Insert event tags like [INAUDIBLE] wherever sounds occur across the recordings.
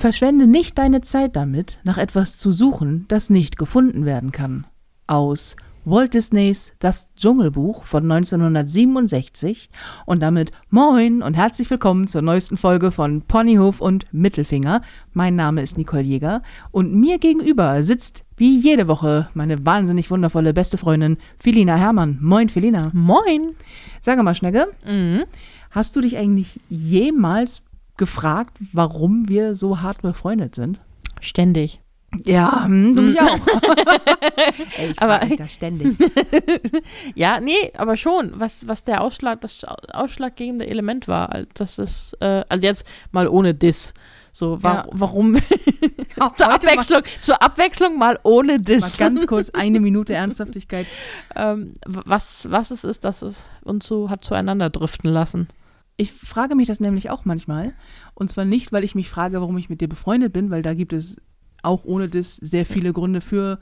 Verschwende nicht deine Zeit damit, nach etwas zu suchen, das nicht gefunden werden kann. Aus Walt Disneys Das Dschungelbuch von 1967 und damit moin und herzlich willkommen zur neuesten Folge von Ponyhof und Mittelfinger. Mein Name ist Nicole Jäger und mir gegenüber sitzt wie jede Woche meine wahnsinnig wundervolle beste Freundin Filina Hermann. Moin Filina. Moin. Sag mal, Schnecke, Mhm. hast du dich eigentlich jemals gefragt, warum wir so hart befreundet sind? Ständig. Ja, hm, du mich auch. [LAUGHS] Ey, ich Aber- mich das ständig. [LAUGHS] Ja, nee, aber schon, was, was der Ausschlag, das ausschlaggebende Element war, das ist, äh, also jetzt mal ohne Diss. So, wa Ja. warum? [LAUGHS] Zur mal- Abwechslung, zur Abwechslung mal ohne Mal Diss. ganz kurz eine Minute Ernsthaftigkeit. ähm, was, was es ist, dass es uns so hat zueinander driften lassen. Ich frage mich das nämlich auch manchmal. Und zwar nicht, weil ich mich frage, warum ich mit dir befreundet bin, weil da gibt es auch ohne das sehr viele Gründe für,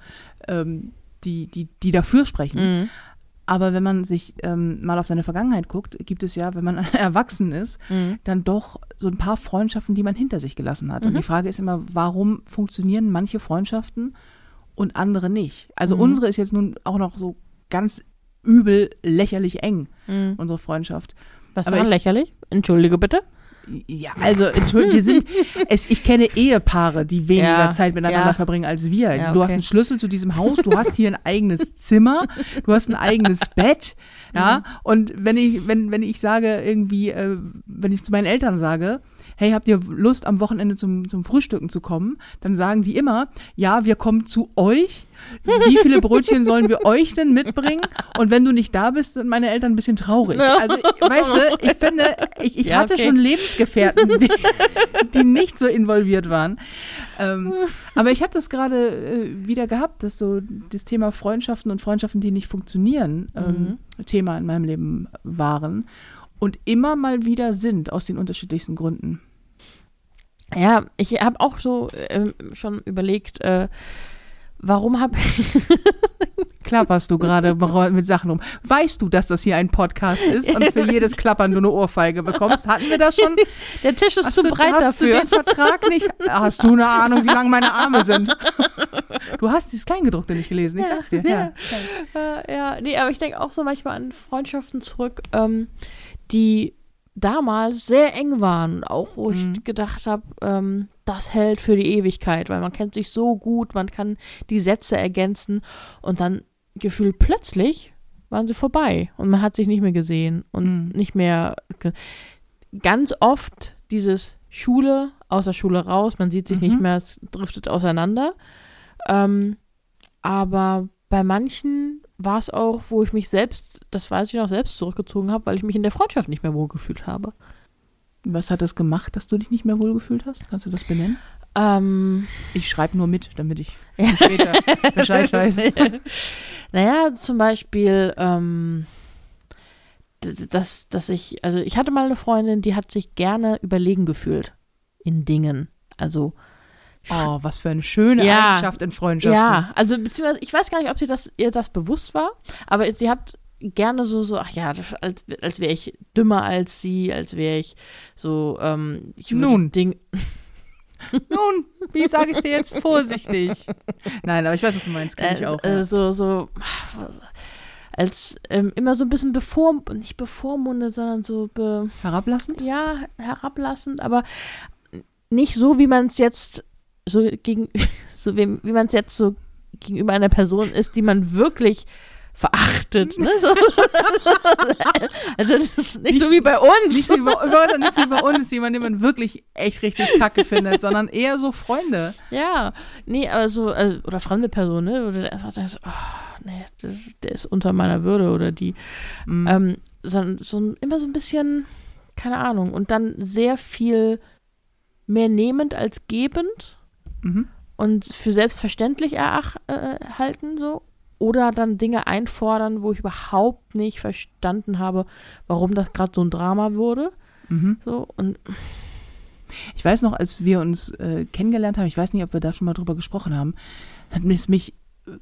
ähm, die, die, die dafür sprechen. Mhm. Aber wenn man sich ähm, mal auf seine Vergangenheit guckt, gibt es ja, wenn man [LAUGHS] erwachsen ist, Mhm. dann doch so ein paar Freundschaften, die man hinter sich gelassen hat. Und Mhm. die Frage ist immer, warum funktionieren manche Freundschaften und andere nicht? Also Mhm. unsere ist jetzt nun auch noch so ganz übel lächerlich eng, Mhm. unsere Freundschaft. Was war ich- lächerlich? Entschuldige bitte. Ja, also entschuldigung, wir sind, [LAUGHS] es, ich kenne Ehepaare, die weniger Ja, Zeit miteinander ja. verbringen als wir. Ja, Du hast okay. einen Schlüssel zu diesem Haus, du hast hier ein eigenes Zimmer, du hast ein eigenes Bett, Mhm. ja. Und wenn ich, wenn, wenn ich sage irgendwie, äh, wenn ich zu meinen Eltern sage, hey, habt ihr Lust am Wochenende zum, zum Frühstücken zu kommen? Dann sagen die immer, ja, wir kommen zu euch. Wie viele Brötchen sollen wir euch denn mitbringen? Und wenn du nicht da bist, sind meine Eltern ein bisschen traurig. Also, weißt du, ich finde, ich, ich Ja, hatte okay. schon Lebensgefährten, die, die nicht so involviert waren. Ähm, aber ich habe das gerade äh, wieder gehabt, dass so das Thema Freundschaften und Freundschaften, die nicht funktionieren, ähm, Thema in meinem Leben waren und immer mal wieder sind, aus den unterschiedlichsten Gründen. Ja, ich habe auch so ähm, schon überlegt, äh, warum habe [LAUGHS] Klapperst du gerade mit Sachen rum? Weißt du, dass das hier ein Podcast ist und für [LAUGHS] jedes Klappern du eine Ohrfeige bekommst? Hatten wir das schon? der Tisch ist Hast zu du, breit hast dafür. du den Vertrag nicht? Hast du eine Ahnung, wie lang meine Arme sind? Du hast dieses Kleingedruckte nicht gelesen, ich Ja, sag's dir. ja. Ja. Äh, ja, nee, aber ich denke auch so manchmal an Freundschaften zurück, ähm, die damals sehr eng waren. Auch wo Mhm. ich gedacht habe, ähm, das hält für die Ewigkeit, weil man kennt sich so gut, man kann die Sätze ergänzen und dann gefühlt plötzlich waren sie vorbei und man hat sich nicht mehr gesehen und Mhm. nicht mehr. Ganz oft dieses Schule, aus der Schule raus, man sieht sich nicht Mhm. mehr, es driftet auseinander. Ähm, aber bei manchen war es auch, wo ich mich selbst, das weiß ich noch, selbst zurückgezogen habe, weil ich mich in der Freundschaft nicht mehr wohlgefühlt habe. Was hat das gemacht, dass du dich nicht mehr wohlgefühlt hast? Kannst du das benennen? Ähm, Ich schreibe nur mit, damit ich [LAUGHS] später Bescheid weiß. [LAUGHS] naja, zum Beispiel, ähm, dass, dass ich, also ich hatte mal eine Freundin, die hat sich gerne überlegen gefühlt in Dingen. Also Oh, was für eine schöne Ja. Eigenschaft in Freundschaften. Ja, also beziehungsweise ich weiß gar nicht, ob sie das ihr das bewusst war, aber sie hat gerne so so ach ja, als als wäre ich dümmer als sie, als wäre ich so ähm, ich würde Nun. Ding [LAUGHS] Nun, wie sage ich dir jetzt vorsichtig? Nein, aber ich weiß, was du meinst, kenn ich äh, auch. äh, ja. so so als ähm, immer so ein bisschen bevor nicht bevormundet, sondern so be, Herablassend? ja herablassend, aber nicht so, wie man es jetzt so gegen [LAUGHS] so wie, wie man es jetzt so gegenüber einer Person ist, die man wirklich verachtet. Ne? So. [LAUGHS] also das ist nicht, so wie bei uns. Nicht so wie bei, über- nicht so wie bei uns, jemand, den man wirklich echt richtig kacke findet, [LAUGHS] sondern eher so Freunde. Ja, nee, aber so, also, oder fremde Person, ne? Oder einfach denkst, oh, nee, das, der ist unter meiner Würde oder die. Mhm. Ähm, so, so immer so ein bisschen, keine Ahnung, und dann sehr viel mehr nehmend als gebend Mhm. und für selbstverständlich erach, äh, halten, so. Oder dann Dinge einfordern, wo ich überhaupt nicht verstanden habe, warum das gerade so ein Drama wurde. Mhm. So, und Ich weiß noch, als wir uns äh, kennengelernt haben, ich weiß nicht, ob wir da schon mal drüber gesprochen haben, hat es mich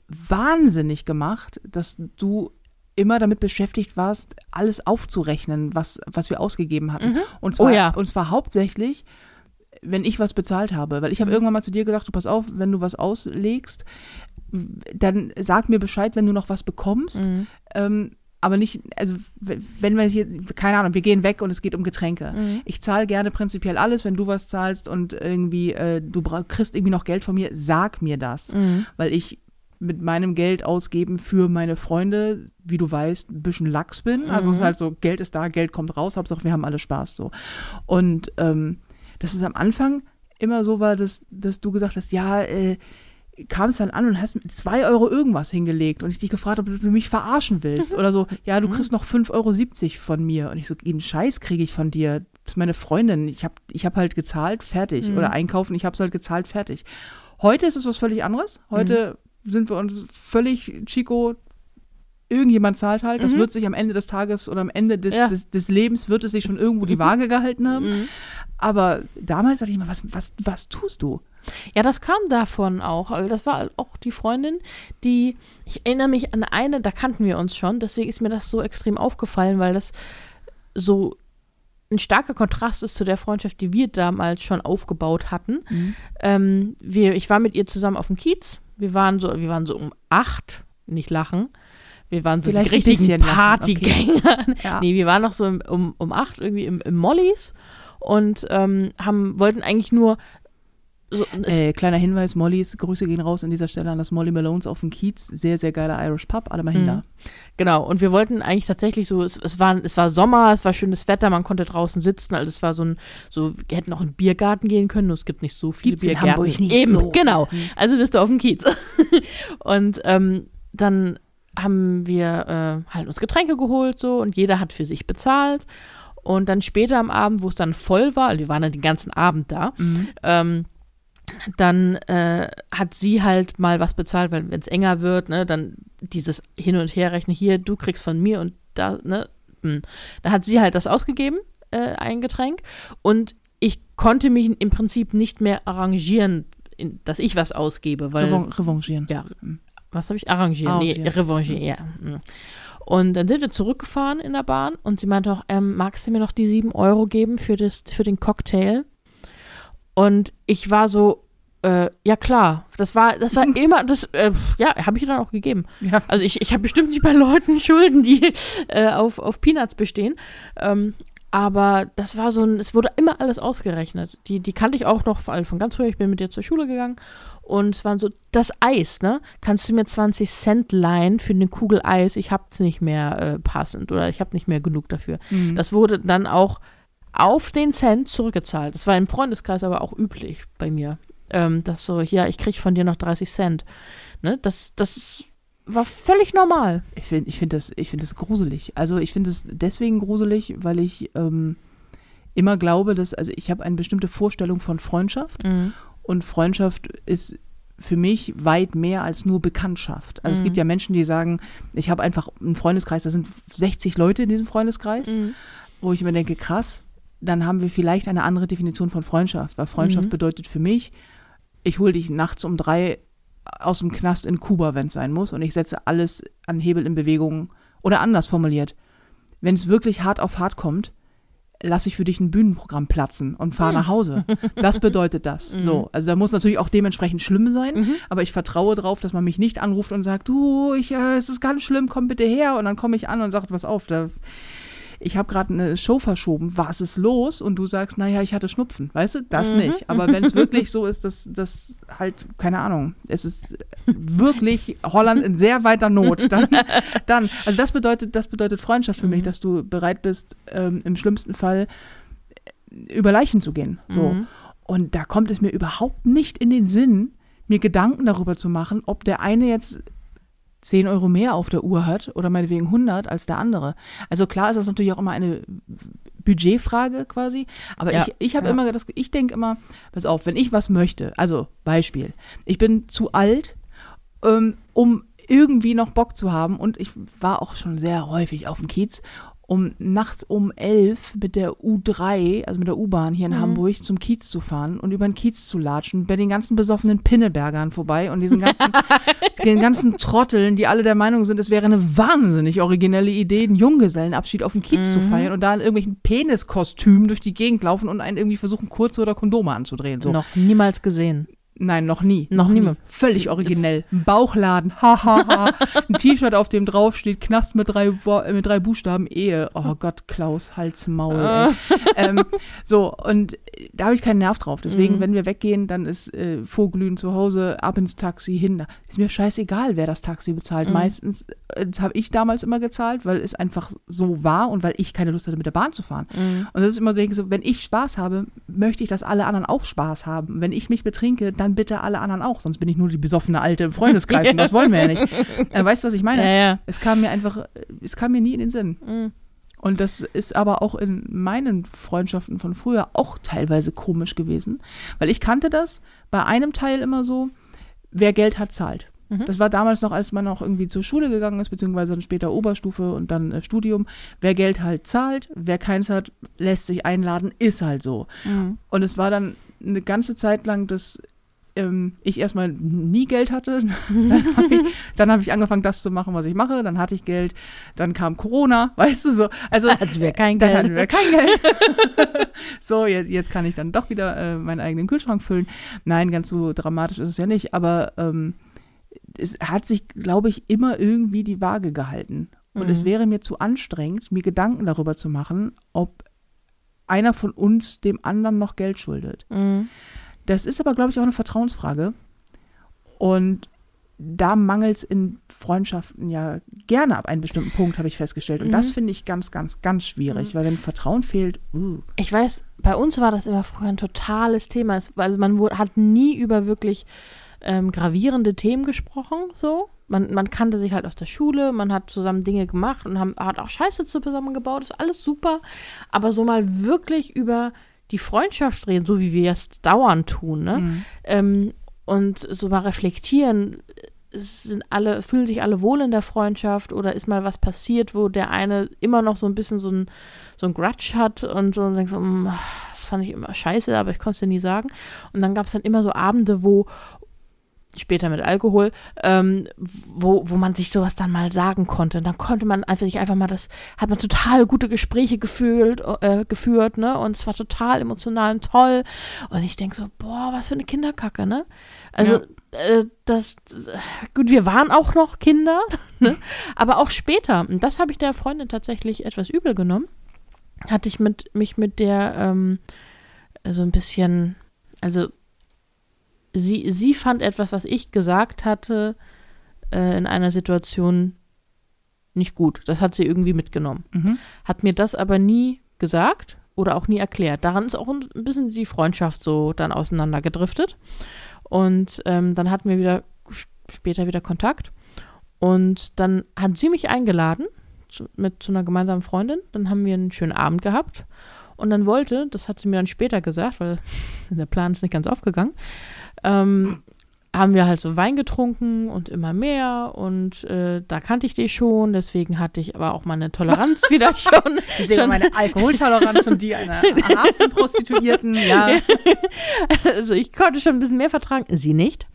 wahnsinnig gemacht, dass du immer damit beschäftigt warst, alles aufzurechnen, was, was wir ausgegeben hatten. Mhm. Und zwar, Oh ja. und zwar hauptsächlich wenn ich was bezahlt habe. Weil ich habe Mhm. irgendwann mal zu dir gesagt, du pass auf, wenn du was auslegst, dann sag mir Bescheid, wenn du noch was bekommst. Mhm. Ähm, aber nicht, also wenn wir hier, keine Ahnung, wir gehen weg und es geht um Getränke. Mhm. Ich zahle gerne prinzipiell alles, wenn du was zahlst und irgendwie äh, du kriegst irgendwie noch Geld von mir, sag mir das. Mhm. Weil ich mit meinem Geld ausgeben für meine Freunde, wie du weißt, ein bisschen lax bin. Also es ist Mhm. halt so, Geld ist da, Geld kommt raus, Hauptsache wir haben alle Spaß so. Und ähm, dass es am Anfang immer so war, dass, dass du gesagt hast, ja, äh, kam es dann an und hast mit zwei Euro irgendwas hingelegt und ich dich gefragt habe, ob du mich verarschen willst. Oder so, ja, du kriegst noch 5,70 Euro von mir. Und ich so, den Scheiß kriege ich von dir. Das ist meine Freundin. Ich habe ich hab halt gezahlt, fertig. Mhm. Oder einkaufen, ich habe es halt gezahlt, fertig. Heute ist es was völlig anderes. Heute sind wir uns völlig Chico. Irgendjemand zahlt halt. Das Mhm. wird sich am Ende des Tages oder am Ende des, Ja. des, des Lebens wird es sich schon irgendwo die Waage gehalten haben. Mhm. Aber damals dachte ich immer, was, was, was tust du? Ja, das kam davon auch. Also das war auch die Freundin, die, ich erinnere mich an eine, da kannten wir uns schon, deswegen ist mir das so extrem aufgefallen, weil das so ein starker Kontrast ist zu der Freundschaft, die wir damals schon aufgebaut hatten. Ähm, wir, ich war mit ihr zusammen auf dem Kiez. Wir waren so, wir waren so um acht, nicht lachen. Wir waren so Vielleicht die richtigen Partygänger. [LAUGHS] Ja. Nee, wir waren noch so im, um, um acht irgendwie im, im Mollys und ähm, haben, wollten eigentlich nur so, Äh, kleiner Hinweis, Mollys, Grüße gehen raus an dieser Stelle an das Molly Malones auf dem Kiez. Sehr, sehr geiler Irish Pub, alle mal hin Mhm. da. Genau, und wir wollten eigentlich tatsächlich so, es, es, war, es war Sommer, es war schönes Wetter, man konnte draußen sitzen, also es war so ein, so, wir hätten auch in den Biergarten gehen können, nur es gibt nicht so viele Gibt's in Biergärten. Hamburg nicht Eben, so. genau. Also bist du auf dem Kiez. [LAUGHS] und ähm, dann haben wir äh, halt uns Getränke geholt so und jeder hat für sich bezahlt. Und dann später am Abend, wo es dann voll war, also wir waren dann den ganzen Abend da, Mhm. ähm, dann äh, hat sie halt mal was bezahlt, weil wenn es enger wird, ne, dann dieses Hin- und Herrechnen hier, du kriegst von mir und da, ne, hm. da hat sie halt das ausgegeben, äh, ein Getränk und ich konnte mich im Prinzip nicht mehr arrangieren, dass ich was ausgebe, weil Revan revanchieren. ja, was habe ich? Arrangieren. Nee, Arrangieren. revanchieren, ja. Mhm. Und dann sind wir zurückgefahren in der Bahn und sie meinte auch, ähm, magst du mir noch die sieben Euro geben für, das, für den Cocktail? Und ich war so, äh, ja klar, das war, das war [LAUGHS] immer, das, äh, ja, habe ich ihr dann auch gegeben. Ja. Also ich, ich habe bestimmt nicht bei Leuten [LAUGHS] Schulden, die äh, auf, auf Peanuts bestehen. Ähm, aber das war so ein, es wurde immer alles ausgerechnet. Die, die kannte ich auch noch von, von ganz früher. Ich bin mit ihr zur Schule gegangen und es waren so, das Eis, ne? Kannst du mir 20 Cent leihen für eine Kugel Eis? Ich hab's nicht mehr äh, passend oder ich habe nicht mehr genug dafür. Mhm. Das wurde dann auch auf den Cent zurückgezahlt. Das war im Freundeskreis aber auch üblich bei mir. Ähm, das so, ja, ich krieg von dir noch 30 Cent. Ne? Das, das war völlig normal. Ich finde ich find das, ich find das gruselig. Also ich finde es deswegen gruselig, weil ich ähm, immer glaube, dass, also ich habe eine bestimmte Vorstellung von Freundschaft Mhm. Und Freundschaft ist für mich weit mehr als nur Bekanntschaft. Also es Mhm. gibt ja Menschen, die sagen, ich habe einfach einen Freundeskreis, da sind 60 Leute in diesem Freundeskreis, Mhm. wo ich mir denke, krass, dann haben wir vielleicht eine andere Definition von Freundschaft, weil Freundschaft Mhm. bedeutet für mich, ich hole dich nachts um drei aus dem Knast in Kuba, wenn es sein muss, und ich setze alles an Hebel in Bewegung. Oder anders formuliert, wenn es wirklich hart auf hart kommt, lasse ich für dich ein Bühnenprogramm platzen und fahre nach Hause. Das bedeutet das. [LAUGHS] So, also da muss natürlich auch dementsprechend schlimm sein, Mhm. aber ich vertraue darauf, dass man mich nicht anruft und sagt, du, ich, äh, es ist ganz schlimm, komm bitte her. Und dann komme ich an und sage, was auf, da, ich habe gerade eine Show verschoben, was ist los? Und du sagst, naja, ich hatte Schnupfen, weißt du, das Mhm. nicht. Aber wenn es wirklich so ist, dass das halt, keine Ahnung, es ist wirklich Holland in sehr weiter Not, dann, dann also das bedeutet, das bedeutet Freundschaft für mich, Mhm. dass du bereit bist, ähm, im schlimmsten Fall über Leichen zu gehen. So. Mhm. Und da kommt es mir überhaupt nicht in den Sinn, mir Gedanken darüber zu machen, ob der eine jetzt 10 Euro mehr auf der Uhr hat oder meinetwegen 100 als der andere. Also klar ist das natürlich auch immer eine Budgetfrage quasi, aber Ja, ich, ich habe ja. immer das, ich denke immer, pass auf, wenn ich was möchte, also Beispiel, ich bin zu alt, ähm, um irgendwie noch Bock zu haben und ich war auch schon sehr häufig auf dem Kiez um nachts um elf mit der U3, also mit der U-Bahn hier in Mhm. Hamburg zum Kiez zu fahren und über den Kiez zu latschen, bei den ganzen besoffenen Pinnebergern vorbei und diesen ganzen, [LAUGHS] den ganzen Trotteln, die alle der Meinung sind, es wäre eine wahnsinnig originelle Idee, einen Junggesellenabschied auf dem Kiez zu Mhm. feiern und da in irgendwelchen Peniskostümen durch die Gegend laufen und einen irgendwie versuchen, Kurze oder Kondome anzudrehen. So. Noch niemals gesehen. Nein, noch nie. Noch nie. Völlig originell. Ein Bauchladen, hahaha. [LAUGHS] Ein T-Shirt, auf dem drauf steht, Knast mit drei, äh, mit drei Buchstaben, Ehe. Oh Gott, Klaus, Hals, Maul. Ey. [LAUGHS] ähm, so, und da habe ich keinen Nerv drauf. Deswegen, Mhm. wenn wir weggehen, dann ist äh, Vorglühen zu Hause, ab ins Taxi, hin. Da Ist mir scheißegal, wer das Taxi bezahlt. Mhm. Meistens, äh, das habe ich damals immer gezahlt, weil es einfach so war und weil ich keine Lust hatte, mit der Bahn zu fahren. Mhm. Und das ist immer so, wenn ich Spaß habe, möchte ich, dass alle anderen auch Spaß haben. Wenn ich mich betrinke, dann bitte alle anderen auch. Sonst bin ich nur die besoffene Alte im Freundeskreis und das wollen wir ja nicht. [LAUGHS] Äh, weißt du, was ich meine? Ja, ja. Es kam mir einfach, es kam mir nie in den Sinn. Mhm. Und das ist aber auch in meinen Freundschaften von früher auch teilweise komisch gewesen. Weil ich kannte das bei einem Teil immer so, wer Geld hat, zahlt. Mhm. Das war damals noch, als man noch irgendwie zur Schule gegangen ist, beziehungsweise dann später Oberstufe und dann äh, Studium. Wer Geld halt zahlt, wer keins hat, lässt sich einladen, ist halt so. Mhm. Und es war dann eine ganze Zeit lang, dass ähm, ich erstmal nie Geld hatte. [LAUGHS] dann habe ich, [LAUGHS] dann hab ich angefangen, das zu machen, was ich mache. Dann hatte ich Geld. Dann kam Corona, [LAUGHS] weißt du so. Also Als wäre kein dann Geld. hatten wir kein Geld. so, jetzt, jetzt kann ich dann doch wieder äh, meinen eigenen Kühlschrank füllen. Nein, ganz so dramatisch ist es ja nicht, aber ähm, es hat sich, glaube ich, immer irgendwie die Waage gehalten. Und es Mhm. wäre mir zu anstrengend, mir Gedanken darüber zu machen, ob einer von uns dem anderen noch Geld schuldet. Mhm. Das ist aber, glaube ich, auch eine Vertrauensfrage. Und da mangelt es in Freundschaften ja gerne ab einem bestimmten Punkt, habe ich festgestellt. Und das Mhm. finde ich ganz, ganz, ganz schwierig, weil wenn Vertrauen fehlt, uh, Ich weiß, bei uns war das immer früher ein totales Thema. Es, also man wurde, hat nie über wirklich ähm, gravierende Themen gesprochen, so. Man, man kannte sich halt aus der Schule, man hat zusammen Dinge gemacht und haben, hat auch Scheiße zusammen gebaut, ist alles super. Aber so mal wirklich über die Freundschaft reden, so wie wir es dauernd tun, ne? Mhm. ähm, und so mal reflektieren, sind alle, fühlen sich alle wohl in der Freundschaft oder ist mal was passiert, wo der eine immer noch so ein bisschen so ein, so ein Grudge hat und so und denkt so, "Mm, das fand ich immer scheiße, aber ich konnte es dir nie sagen. Und dann gab es dann immer so Abende, wo später mit Alkohol, ähm, wo, wo man sich sowas dann mal sagen konnte. Und dann konnte man einfach sich einfach mal das, hat man total gute Gespräche gefühlt, äh, geführt, ne? Und es war total emotional und toll. Und ich denke so, boah, was für eine Kinderkacke, ne? Also, äh, das, gut, wir waren auch noch Kinder, [LAUGHS] ne? aber auch später, und das habe ich der Freundin tatsächlich etwas übel genommen, hatte ich mit, mich mit der ähm, so ein bisschen, also sie, sie fand etwas, was ich gesagt hatte, äh, in einer Situation nicht gut. Das hat sie irgendwie mitgenommen. Mhm. Hat mir das aber nie gesagt oder auch nie erklärt. Daran ist auch ein bisschen die Freundschaft so dann auseinandergedriftet. Und ähm, dann hatten wir wieder später wieder Kontakt. Und dann hat sie mich eingeladen zu, mit zu einer gemeinsamen Freundin. Dann haben wir einen schönen Abend gehabt. Und dann wollte, das hat sie mir dann später gesagt, weil [LAUGHS] der Plan ist nicht ganz aufgegangen, ähm, haben wir halt so Wein getrunken und immer mehr. Und äh, da kannte ich dich schon. Deswegen hatte ich aber auch meine Toleranz [LAUGHS] wieder schon. Ich sehe schon meine Alkoholtoleranz und die einer Hafenprostituierten. Ja, [LAUGHS] Also ich konnte schon ein bisschen mehr vertragen, sie nicht.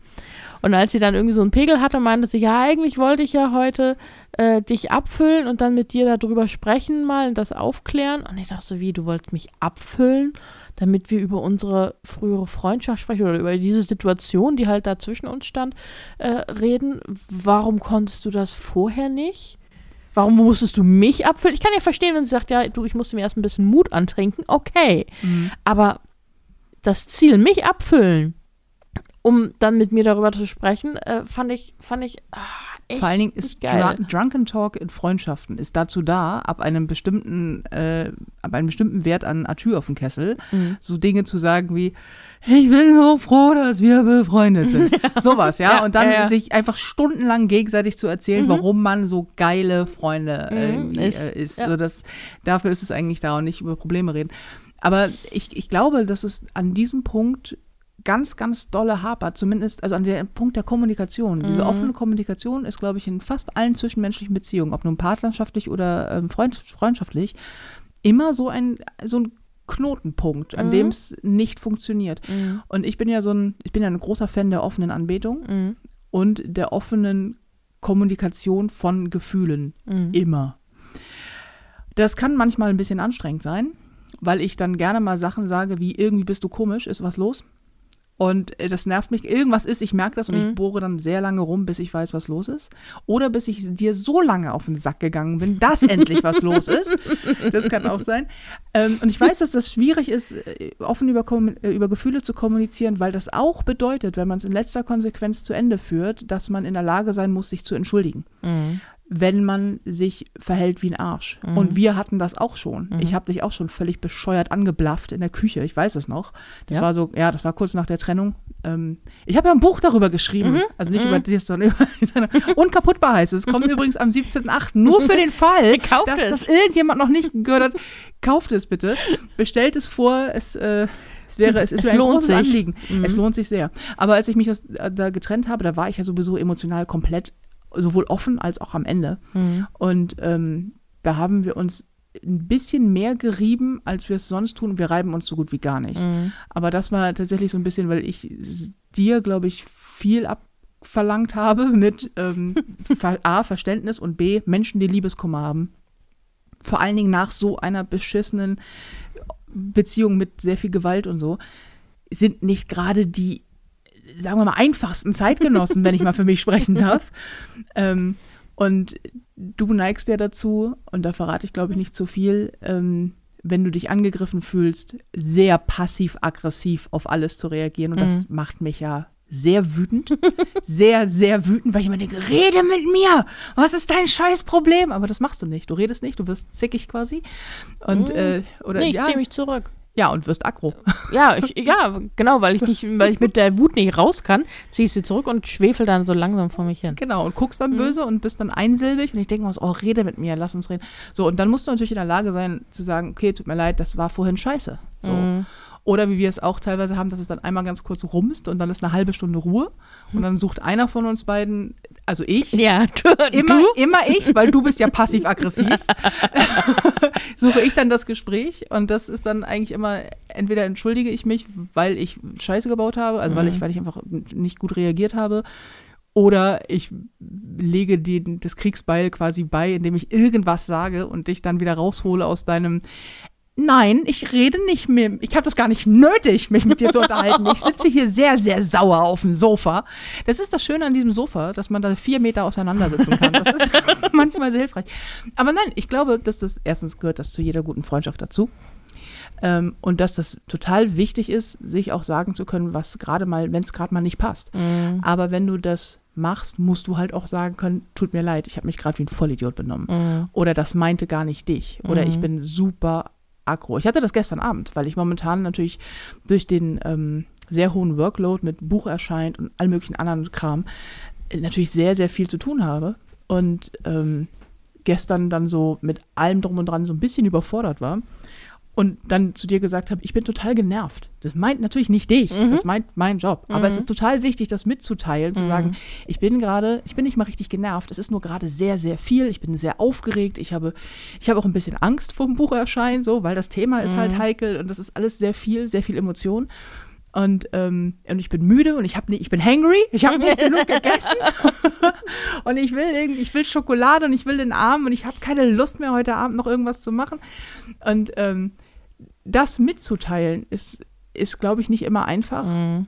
Und als sie dann irgendwie so einen Pegel hatte, meinte sie, ja, eigentlich wollte ich ja heute äh, dich abfüllen und dann mit dir darüber sprechen mal und das aufklären. Und ich dachte so, wie, du wolltest mich abfüllen, damit wir über unsere frühere Freundschaft sprechen oder über diese Situation, die halt da zwischen uns stand, äh, reden. Warum konntest du das vorher nicht? Warum musstest du mich abfüllen? Ich kann ja verstehen, wenn sie sagt, ja, du, ich musste mir erst ein bisschen Mut antrinken. Okay. Mhm. Aber das Ziel, mich abfüllen, um dann mit mir darüber zu sprechen, äh, fand ich, fand ich echt Vor allen Dingen ist. Drun Drunken Talk in Freundschaften ist dazu da, ab einem bestimmten, äh, ab einem bestimmten Wert an Atür auf dem Kessel, Mhm. so Dinge zu sagen wie, ich bin so froh, dass wir befreundet sind. [LAUGHS] Sowas, ja? Ja, Und dann ja, ja. sich einfach stundenlang gegenseitig zu erzählen, Mhm. warum man so geile Freunde Mhm, ist, ist. Äh, ist. ja. Also das, dafür ist es eigentlich da und nicht über Probleme reden. Aber ich, ich glaube, dass es an diesem Punkt ganz, ganz dolle hapert, zumindest also an dem Punkt der Kommunikation. Diese Mhm. offene Kommunikation ist, glaube ich, in fast allen zwischenmenschlichen Beziehungen, ob nun partnerschaftlich oder ähm, freund, freundschaftlich, immer so ein, so ein Knotenpunkt, an Mhm. dem es nicht funktioniert. Mhm. Und ich bin ja so ein, ich bin ja ein großer Fan der offenen Anbetung Mhm. und der offenen Kommunikation von Gefühlen. Mhm. Immer. Das kann manchmal ein bisschen anstrengend sein, weil ich dann gerne mal Sachen sage, wie irgendwie bist du komisch, ist was los? Und äh, das nervt mich. Irgendwas ist, ich merke das und Mhm. ich bohre dann sehr lange rum, bis ich weiß, was los ist. Oder bis ich dir so lange auf den Sack gegangen bin, dass [LAUGHS] endlich was los ist. Das kann auch sein. Ähm, und ich weiß, dass das schwierig ist, äh, offen über, äh, über Gefühle zu kommunizieren, weil das auch bedeutet, wenn man es in letzter Konsequenz zu Ende führt, dass man in der Lage sein muss, sich zu entschuldigen Mhm. Wenn man sich verhält wie ein Arsch. Mhm. Und wir hatten das auch schon. Mhm. Ich habe dich auch schon völlig bescheuert angeblafft in der Küche. Ich weiß es noch. Das Ja? war so, ja, das war kurz nach der Trennung. Ähm, ich habe ja ein Buch darüber geschrieben. Mhm. Also nicht Mhm. über das, sondern über. Unkaputtbar heißt es. Kommt [LAUGHS] übrigens am 17.8. Nur für den Fall, [LAUGHS] Kauft dass es. das irgendjemand noch nicht gehört hat. Kauft es bitte. Bestellt es vor. Es, äh, es wäre, es ist Es mir ein lohnt großes sich. Anliegen. Mhm. Es lohnt sich sehr. Aber als ich mich aus, äh, da getrennt habe, da war ich ja sowieso emotional komplett sowohl offen als auch am Ende. Mhm. Und ähm, da haben wir uns ein bisschen mehr gerieben, als wir es sonst tun. Wir reiben uns so gut wie gar nicht. Mhm. Aber das war tatsächlich so ein bisschen, weil ich dir, glaube ich, viel abverlangt habe mit ähm, [LAUGHS] A, Verständnis und B, Menschen, die Liebeskummer haben. Vor allen Dingen nach so einer beschissenen Beziehung mit sehr viel Gewalt und so, sind nicht gerade die, sagen wir mal, einfachsten Zeitgenossen, wenn ich mal für mich sprechen darf. [LAUGHS] Ähm, und du neigst ja dazu, und da verrate ich, glaube ich, nicht zu viel, ähm, wenn du dich angegriffen fühlst, sehr passiv-aggressiv auf alles zu reagieren. Und das macht mich ja sehr wütend. [LAUGHS] sehr, sehr wütend, weil ich immer denke, rede mit mir. Was ist dein scheiß Problem? Aber das machst du nicht. Du redest nicht, du wirst zickig quasi. Und, Mhm. äh, oder, Nee, ich ja, ziehe mich zurück. Ja, und wirst aggro. Ja, ich, ja, genau, weil ich nicht, weil ich mit der Wut nicht raus kann, ziehe ich sie zurück und schwefel dann so langsam vor mich hin. Genau, und guckst dann böse und bist dann einsilbig und ich denke mir so, oh, rede mit mir, lass uns reden. So, und dann musst du natürlich in der Lage sein, zu sagen, okay, tut mir leid, das war vorhin scheiße. So. Mhm. Oder wie wir es auch teilweise haben, dass es dann einmal ganz kurz rumst und dann ist eine halbe Stunde Ruhe und dann sucht einer von uns beiden, also ich, Ja, du, immer, du? immer ich, weil du bist ja passiv-aggressiv, [LAUGHS] suche ich dann das Gespräch und das ist dann eigentlich immer, entweder entschuldige ich mich, weil ich Scheiße gebaut habe, also weil Mhm. ich, weil ich einfach nicht gut reagiert habe, oder ich lege den, das Kriegsbeil quasi bei, indem ich irgendwas sage und dich dann wieder raushole aus deinem Nein, ich rede nicht mehr. Ich habe das gar nicht nötig, mich mit dir zu unterhalten. Ich sitze hier sehr, sehr sauer auf dem Sofa. Das ist das Schöne an diesem Sofa, dass man da vier Meter auseinander sitzen kann. Das ist [LAUGHS] manchmal sehr hilfreich. Aber nein, ich glaube, dass das erstens gehört das zu jeder guten Freundschaft dazu. Ähm, und dass das total wichtig ist, sich auch sagen zu können, was gerade mal, wenn es gerade mal nicht passt. Mhm. Aber wenn du das machst, musst du halt auch sagen können, tut mir leid, ich habe mich gerade wie ein Vollidiot benommen. Mhm. Oder das meinte gar nicht dich. Oder ich Mhm. bin super aggro. Ich hatte das gestern Abend, weil ich momentan natürlich durch den ähm, sehr hohen Workload mit Buch erscheint und all möglichen anderen Kram äh, natürlich sehr, sehr viel zu tun habe. Und ähm, gestern dann so mit allem drum und dran so ein bisschen überfordert war. Und dann zu dir gesagt habe, ich bin total genervt. Das meint natürlich nicht dich, Mhm. das meint mein Job. Aber es Mhm. ist total wichtig, das mitzuteilen, zu Mhm. sagen, ich bin gerade, ich bin nicht mal richtig genervt. Es ist nur gerade sehr, sehr viel. Ich bin sehr aufgeregt. Ich habe, ich habe auch ein bisschen Angst vor dem Buch erscheinen, so, weil das Thema ist halt Mhm. heikel und das ist alles sehr viel, sehr viel Emotion. Und, ähm, und ich bin müde und ich habe ich bin hangry, ich habe nicht genug gegessen [LAUGHS] und ich will irgendwie, ich will Schokolade und ich will den Arm und ich habe keine Lust mehr heute Abend noch irgendwas zu machen. Und ähm, das mitzuteilen ist, ist glaube ich, nicht immer einfach. Mhm.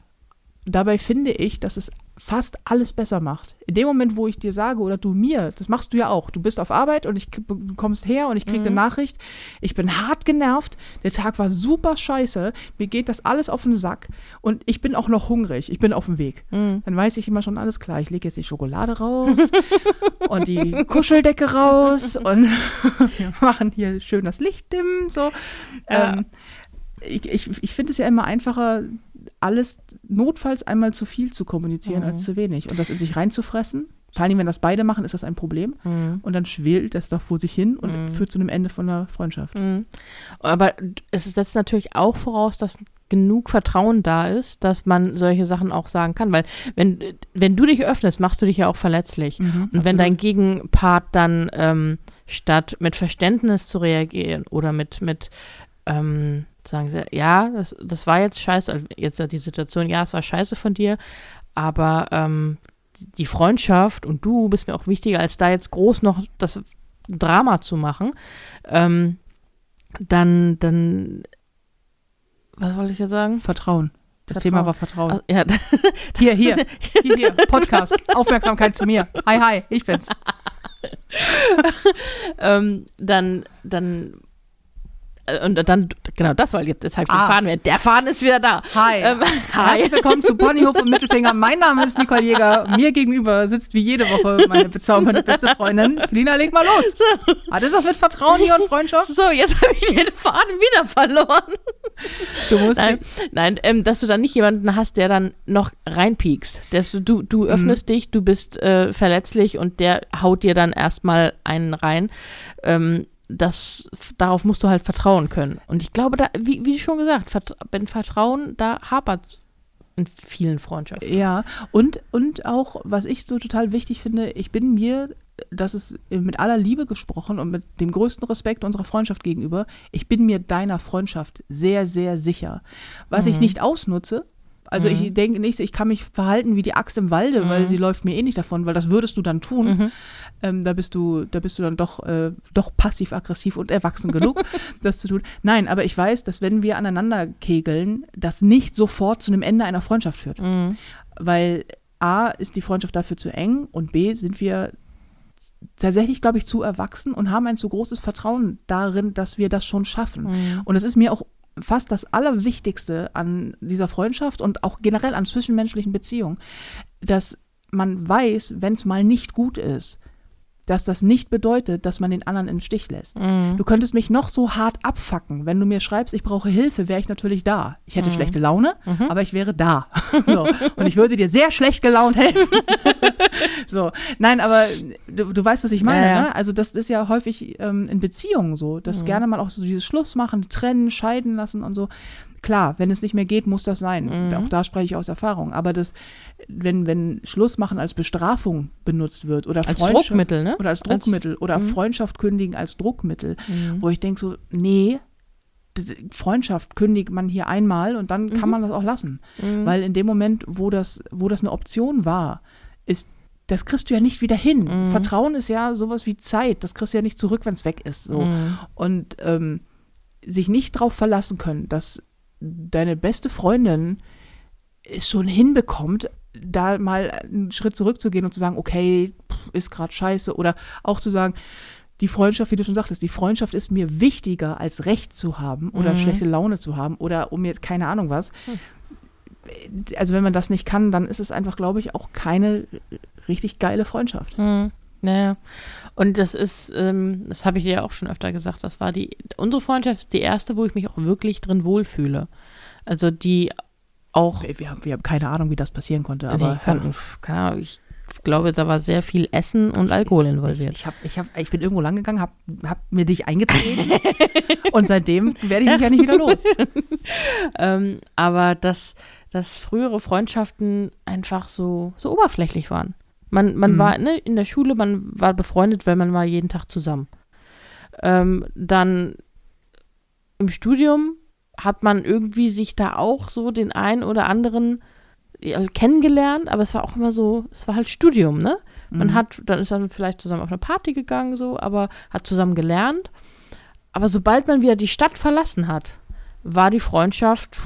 Dabei finde ich, dass es fast alles besser macht. In dem Moment, wo ich dir sage oder du mir, das machst du ja auch. Du bist auf Arbeit und ich du kommst her und ich kriege Mhm. eine Nachricht. Ich bin hart genervt. Der Tag war super scheiße. Mir geht das alles auf den Sack und ich bin auch noch hungrig. Ich bin auf dem Weg. Mhm. Dann weiß ich immer schon alles klar. Ich lege jetzt die Schokolade raus [LAUGHS] und die Kuscheldecke raus und [LAUGHS] wir [LAUGHS] machen hier schön das Licht dimmen. So. Ja. Ähm, ich ich, ich finde es ja immer einfacher, alles notfalls einmal zu viel zu kommunizieren Mhm. als zu wenig und das in sich reinzufressen vor allem, wenn das beide machen, ist das ein Problem. Mhm. Und dann schwelt das doch vor sich hin und Mhm. führt zu einem Ende von einer Freundschaft. Mhm. Aber es setzt natürlich auch voraus, dass genug Vertrauen da ist, dass man solche Sachen auch sagen kann. Weil wenn, wenn du dich öffnest, machst du dich ja auch verletzlich. Mhm, Und wenn dein Gegenpart dann ähm, statt mit Verständnis zu reagieren oder mit, mit ähm, sagen sie, ja, das, das war jetzt scheiße, also jetzt die Situation, ja, es war scheiße von dir, aber ähm, die Freundschaft und du bist mir auch wichtiger, als da jetzt groß noch das Drama zu machen, ähm, dann, dann, was wollte ich jetzt sagen? Vertrauen. Das Vertrauen. Thema war Vertrauen. Ach, ja, [LAUGHS] Hier, hier, hier, hier, Podcast, [LAUGHS] Aufmerksamkeit zu mir. Hi, hi, ich bin's. [LAUGHS] ähm, dann, dann, und dann, genau, das war jetzt, jetzt habe ich den Ah. Faden wieder. Der Faden ist wieder da. Hi. Ähm, Herzlich willkommen zu Ponyhof und Mittelfinger. Mein Name ist Nicole Jäger. Mir gegenüber sitzt wie jede Woche meine bezaubernde beste Freundin. Felina, leg mal los. Hat es auch mit Vertrauen hier und Freundschaft? So, jetzt habe ich den Faden wieder verloren. Du musst Nein, nein ähm, dass du dann nicht jemanden hast, der dann noch reinpiekst. Dass du, du, du öffnest dich, du bist äh, verletzlich und der haut dir dann erstmal einen rein. Ähm, das, darauf musst du halt vertrauen können. Und ich glaube, da, wie, wie schon gesagt, Vert wenn Vertrauen, da hapert in vielen Freundschaften. Ja, und, und auch, was ich so total wichtig finde, ich bin mir, das ist mit aller Liebe gesprochen und mit dem größten Respekt unserer Freundschaft gegenüber, ich bin mir deiner Freundschaft sehr, sehr sicher. Was ich nicht ausnutze, also ich denke nicht, ich kann mich verhalten wie die Axt im Walde, weil sie läuft mir eh nicht davon, weil das würdest du dann tun. Ähm, da bist du, da bist du dann doch, äh, doch passiv-aggressiv und erwachsen genug, [LAUGHS] das zu tun. Nein, aber ich weiß, dass wenn wir aneinander kegeln, das nicht sofort zu einem Ende einer Freundschaft führt. Mhm. Weil A ist die Freundschaft dafür zu eng und B sind wir tatsächlich, glaube ich, zu erwachsen und haben ein zu großes Vertrauen darin, dass wir das schon schaffen. Mhm. Und es ist mir auch fast das Allerwichtigste an dieser Freundschaft und auch generell an zwischenmenschlichen Beziehungen, dass man weiß, wenn es mal nicht gut ist, dass das nicht bedeutet, dass man den anderen im Stich lässt. Mhm. Du könntest mich noch so hart abfacken. Wenn du mir schreibst, ich brauche Hilfe, wäre ich natürlich da. Ich Mhm. hätte schlechte Laune, aber ich wäre da. [LAUGHS] So. Und ich würde dir sehr schlecht gelaunt helfen. [LAUGHS] so. Nein, aber du, du weißt, was ich meine. Ja, ja. Ne? Also das ist ja häufig ähm, in Beziehungen so, dass Mhm. gerne mal auch so dieses Schluss machen, trennen, scheiden lassen und so. Klar, wenn es nicht mehr geht, muss das sein. Mhm. Auch da spreche ich aus Erfahrung. Aber das, wenn, wenn Schluss machen als Bestrafung benutzt wird oder Als Freundschaft- Druckmittel, ne? oder als Druckmittel oder Mhm. Freundschaft kündigen als Druckmittel, Mhm. wo ich denke so, nee, Freundschaft kündigt man hier einmal und dann kann man das auch lassen. Mhm. Weil in dem Moment, wo das, wo das eine Option war, ist, das kriegst du ja nicht wieder hin. Mhm. Vertrauen ist ja sowas wie Zeit, das kriegst du ja nicht zurück, wenn es weg ist. So. Mhm. Und ähm, sich nicht darauf verlassen können, dass deine beste Freundin es schon hinbekommt, da mal einen Schritt zurückzugehen und zu sagen, okay, ist gerade scheiße. Oder auch zu sagen, die Freundschaft, wie du schon sagtest, die Freundschaft ist mir wichtiger, als Recht zu haben oder Mhm. schlechte Laune zu haben oder um mir keine Ahnung was. Also wenn man das nicht kann, dann ist es einfach, glaube ich, auch keine richtig geile Freundschaft. Hm, naja. Und das ist, ähm, das habe ich dir ja auch schon öfter gesagt, das war die, unsere Freundschaft ist die erste, wo ich mich auch wirklich drin wohlfühle. Also die auch, Wir, wir, haben, wir haben keine Ahnung, wie das passieren konnte, aber nee, kann, pf, keine Ahnung, ich glaube, da war sehr viel Essen und Alkohol Ich, involviert. ich, hab, ich, hab, ich bin irgendwo lang gegangen, hab, mir dich eingetreten [LAUGHS] und seitdem werde ich dich ja nicht wieder los. [LAUGHS] Ähm, aber dass, dass frühere Freundschaften einfach so, so oberflächlich waren. Man, man Mhm. war ne, in der Schule, man war befreundet, weil man war jeden Tag zusammen. Ähm, dann im Studium hat man irgendwie sich da auch so den einen oder anderen kennengelernt, aber es war auch immer so, es war halt Studium, ne? Man Mhm. hat, dann ist dann vielleicht zusammen auf eine Party gegangen, so, aber hat zusammen gelernt. Aber sobald man wieder die Stadt verlassen hat, war die Freundschaft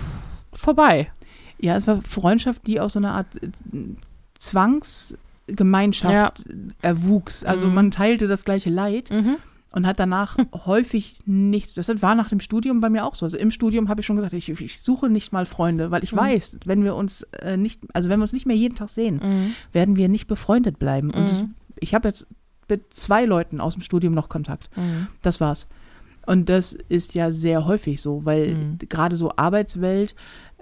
vorbei. Ja, es war Freundschaft, die aus so einer Art äh, Zwangsgemeinschaft erwuchs. Also Mhm. man teilte das gleiche Leid und hat danach [LAUGHS] häufig nichts. Das war nach dem Studium bei mir auch so. Also im Studium habe ich schon gesagt, ich, ich suche nicht mal Freunde, weil ich Mhm. weiß, wenn wir uns äh, nicht, also wenn wir uns nicht mehr jeden Tag sehen, Mhm. werden wir nicht befreundet bleiben. Und Mhm. ich habe jetzt mit zwei Leuten aus dem Studium noch Kontakt. Mhm. Das war's. Und das ist ja sehr häufig so, weil Mhm. gerade so Arbeitswelt,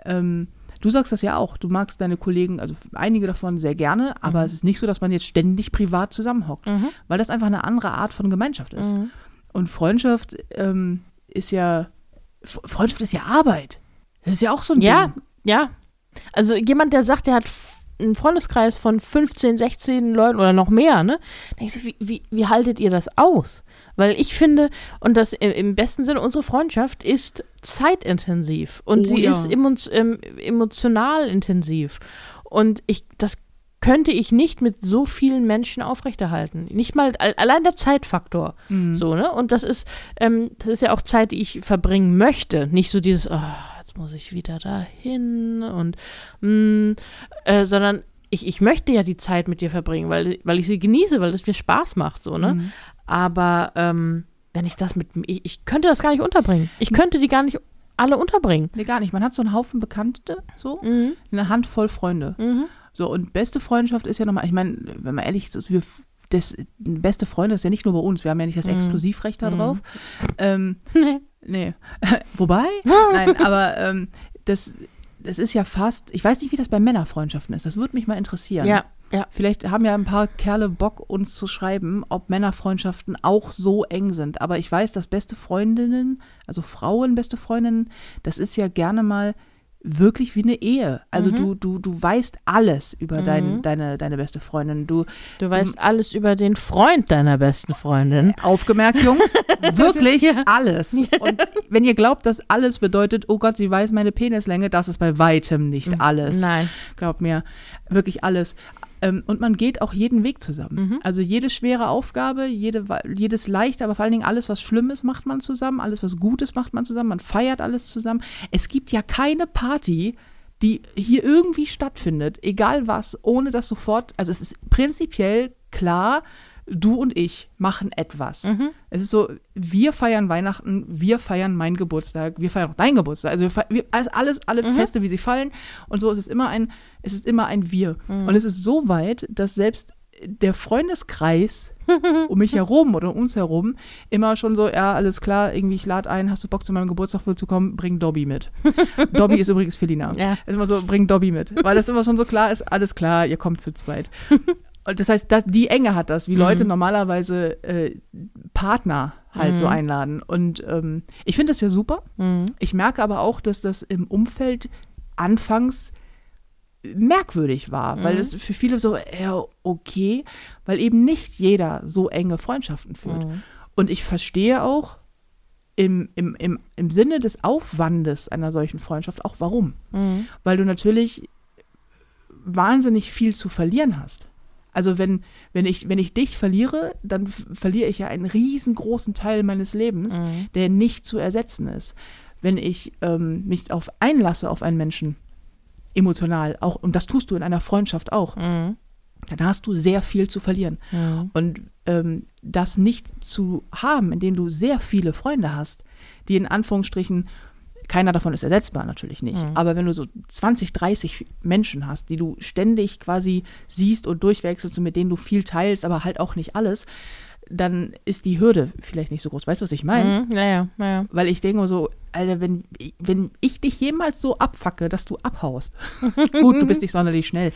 ähm, du sagst das ja auch. Du magst deine Kollegen, also einige davon sehr gerne, aber Mhm. es ist nicht so, dass man jetzt ständig privat zusammenhockt, Mhm. weil das einfach eine andere Art von Gemeinschaft ist. Mhm. Und Freundschaft ähm, ist ja, Freundschaft ist ja Arbeit. Das ist ja auch so ein Ja, Ding. ja. Also jemand, der sagt, der hat einen Freundeskreis von 15, 16 Leuten oder noch mehr, ne? Denkst du, wie, wie, wie haltet ihr das aus? Weil ich finde, und das im besten Sinne, unsere Freundschaft ist zeitintensiv und Oh sie ja. ist ähm, emotional intensiv. Und ich, das könnte ich nicht mit so vielen Menschen aufrechterhalten. Nicht mal, al- allein der Zeitfaktor. Mhm. So, ne? Und das ist, ähm, das ist ja auch Zeit, die ich verbringen möchte. Nicht so dieses, oh, jetzt muss ich wieder dahin und mm, äh, sondern ich, ich möchte ja die Zeit mit dir verbringen, weil, weil ich sie genieße, weil es mir Spaß macht, so, ne? Mhm. Aber ähm, wenn ich das mit ich, ich könnte das gar nicht unterbringen. Ich könnte die gar nicht alle unterbringen. Nee, gar nicht. Man hat so einen Haufen Bekannte, so, Mhm. eine Handvoll Freunde. Mhm. So, und beste Freundschaft ist ja nochmal, ich meine, wenn man ehrlich ist, wir, das beste Freunde ist ja nicht nur bei uns, wir haben ja nicht das Mhm. Exklusivrecht da Mhm. drauf. Ähm, [LAUGHS] Nee. nee. [LAUGHS] Wobei, nein, [LAUGHS] aber ähm, das, das ist ja fast, ich weiß nicht, wie das bei Männerfreundschaften ist, das würde mich mal interessieren. Ja, ja. Vielleicht haben ja ein paar Kerle Bock, uns zu schreiben, ob Männerfreundschaften auch so eng sind. Aber ich weiß, dass beste Freundinnen, also Frauen beste Freundinnen, das ist ja gerne mal wirklich wie eine Ehe. Also Mhm. du, du, du weißt alles über dein, Mhm. deine, deine beste Freundin. Du, Du weißt alles über den Freund deiner besten Freundin. [LAUGHS] aufgemerkt, Jungs, [LAUGHS] wirklich Ja. alles. [LAUGHS] Und wenn ihr glaubt, dass alles bedeutet, oh Gott, sie weiß meine Penislänge, das ist bei weitem nicht alles. Nein. Glaub mir, wirklich alles. Ähm, und man geht auch jeden Weg zusammen. Mhm. Also jede schwere Aufgabe, jede, jedes leichte, aber vor allen Dingen alles, was Schlimmes, macht man zusammen. Alles, was Gutes, macht man zusammen. Man feiert alles zusammen. Es gibt ja keine Party, die hier irgendwie stattfindet, egal was, ohne dass sofort, also es ist prinzipiell klar, du und ich machen etwas. Mhm. Es ist so, wir feiern Weihnachten, wir feiern meinen Geburtstag, wir feiern auch deinen Geburtstag. Also wir, also alles, alle Feste, wie sie fallen. Und so ist es immer ein, es ist immer ein Wir. Und es ist so weit, dass selbst der Freundeskreis [LAUGHS] um mich herum oder um uns herum immer schon so, ja, alles klar, irgendwie, ich lade ein, hast du Bock zu meinem Geburtstag wohl zu kommen, bring Dobby mit. [LAUGHS] Dobby ist übrigens Felina. Ja. Ist immer so, bring Dobby mit. Weil das immer schon so klar ist, alles klar, ihr kommt zu zweit. Das heißt, das, die Enge hat das, wie Leute normalerweise äh, Partner halt so einladen. Und ähm, ich finde das ja super. Mhm. Ich merke aber auch, dass das im Umfeld anfangs merkwürdig war, weil es für viele so, ja, okay, weil eben nicht jeder so enge Freundschaften führt. Mhm. Und ich verstehe auch im, im, im, im Sinne des Aufwandes einer solchen Freundschaft auch warum. Mhm. Weil du natürlich wahnsinnig viel zu verlieren hast. Also wenn, wenn, ich, wenn ich dich verliere, dann verliere ich ja einen riesengroßen Teil meines Lebens, Mhm. der nicht zu ersetzen ist. Wenn ich ähm, mich auf einlasse auf einen Menschen, emotional, auch, und das tust du in einer Freundschaft auch, Mhm. dann hast du sehr viel zu verlieren. Mhm. Und ähm, das nicht zu haben, indem du sehr viele Freunde hast, die in Anführungsstrichen, keiner davon ist ersetzbar, natürlich nicht. Mhm. Aber wenn du so 20, 30 Menschen hast, die du ständig quasi siehst und durchwechselst und mit denen du viel teilst, aber halt auch nicht alles, dann ist die Hürde vielleicht nicht so groß. Weißt du, was ich meine? Mhm. Ja, ja, ja, ja. Weil ich denke so, Alter, wenn, wenn ich dich jemals so abfacke, dass du abhaust. [LAUGHS] Gut, du bist nicht sonderlich schnell.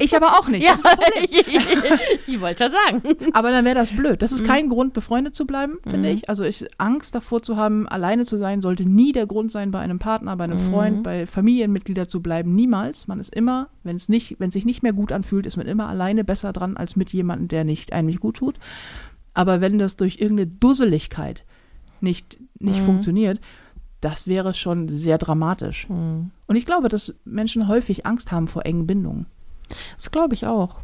Ich aber auch nicht. Ja, ich, [LAUGHS] ich wollte ja sagen. Aber dann wäre das blöd. Das ist Mhm. kein Grund, befreundet zu bleiben, finde ich. Also ich, Angst davor zu haben, alleine zu sein, sollte nie der Grund sein, bei einem Partner, bei einem Mhm. Freund, bei Familienmitgliedern zu bleiben. Niemals. Man ist immer, wenn es nicht, wenn sich nicht mehr gut anfühlt, ist man immer alleine besser dran als mit jemandem, der nicht einem nicht gut tut. Aber wenn das durch irgendeine Dusseligkeit nicht, nicht Mhm. funktioniert, das wäre schon sehr dramatisch. Mhm. Und ich glaube, dass Menschen häufig Angst haben vor engen Bindungen. Das glaube ich auch.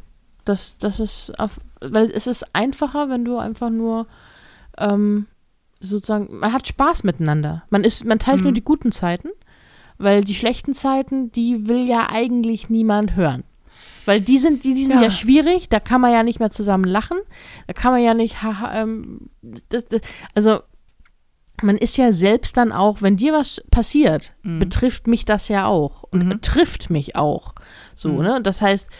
Das, das ist, auf, weil es ist einfacher, wenn du einfach nur ähm, sozusagen, man hat Spaß miteinander. Man ist, man teilt nur Mhm. die guten Zeiten, weil die schlechten Zeiten, die will ja eigentlich niemand hören. Weil die sind, die, die sind ja. Ja. schwierig, da kann man ja nicht mehr zusammen lachen, da kann man ja nicht, haha, ähm, das, das, also man ist ja selbst dann auch, wenn dir was passiert, betrifft mich das ja auch und Mhm. betrifft mich auch. So, Mhm. ne? Das heißt,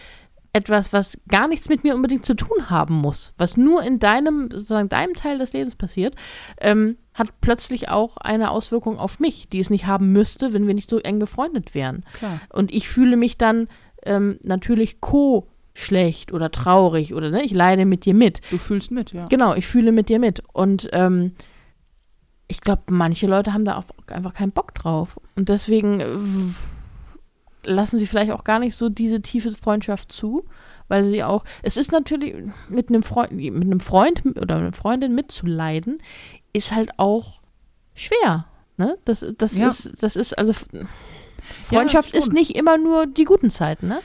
etwas, was gar nichts mit mir unbedingt zu tun haben muss, was nur in deinem, sozusagen deinem Teil des Lebens passiert, ähm, hat plötzlich auch eine Auswirkung auf mich, die es nicht haben müsste, wenn wir nicht so eng befreundet wären. Klar. Und ich fühle mich dann ähm, natürlich co schlecht oder traurig oder ne, ich leide mit dir mit. Du fühlst mit, ja. Genau, ich fühle mit dir mit. Und ähm, ich glaube, manche Leute haben da auch einfach keinen Bock drauf. Und deswegen äh, lassen sie vielleicht auch gar nicht so diese tiefe Freundschaft zu, weil sie auch, es ist natürlich mit einem Freund, mit einem Freund oder einer Freundin mitzuleiden, ist halt auch schwer. Ne? Das, das, Ja. ist, das ist, also Freundschaft schon. ist nicht immer nur die guten Zeiten, ne?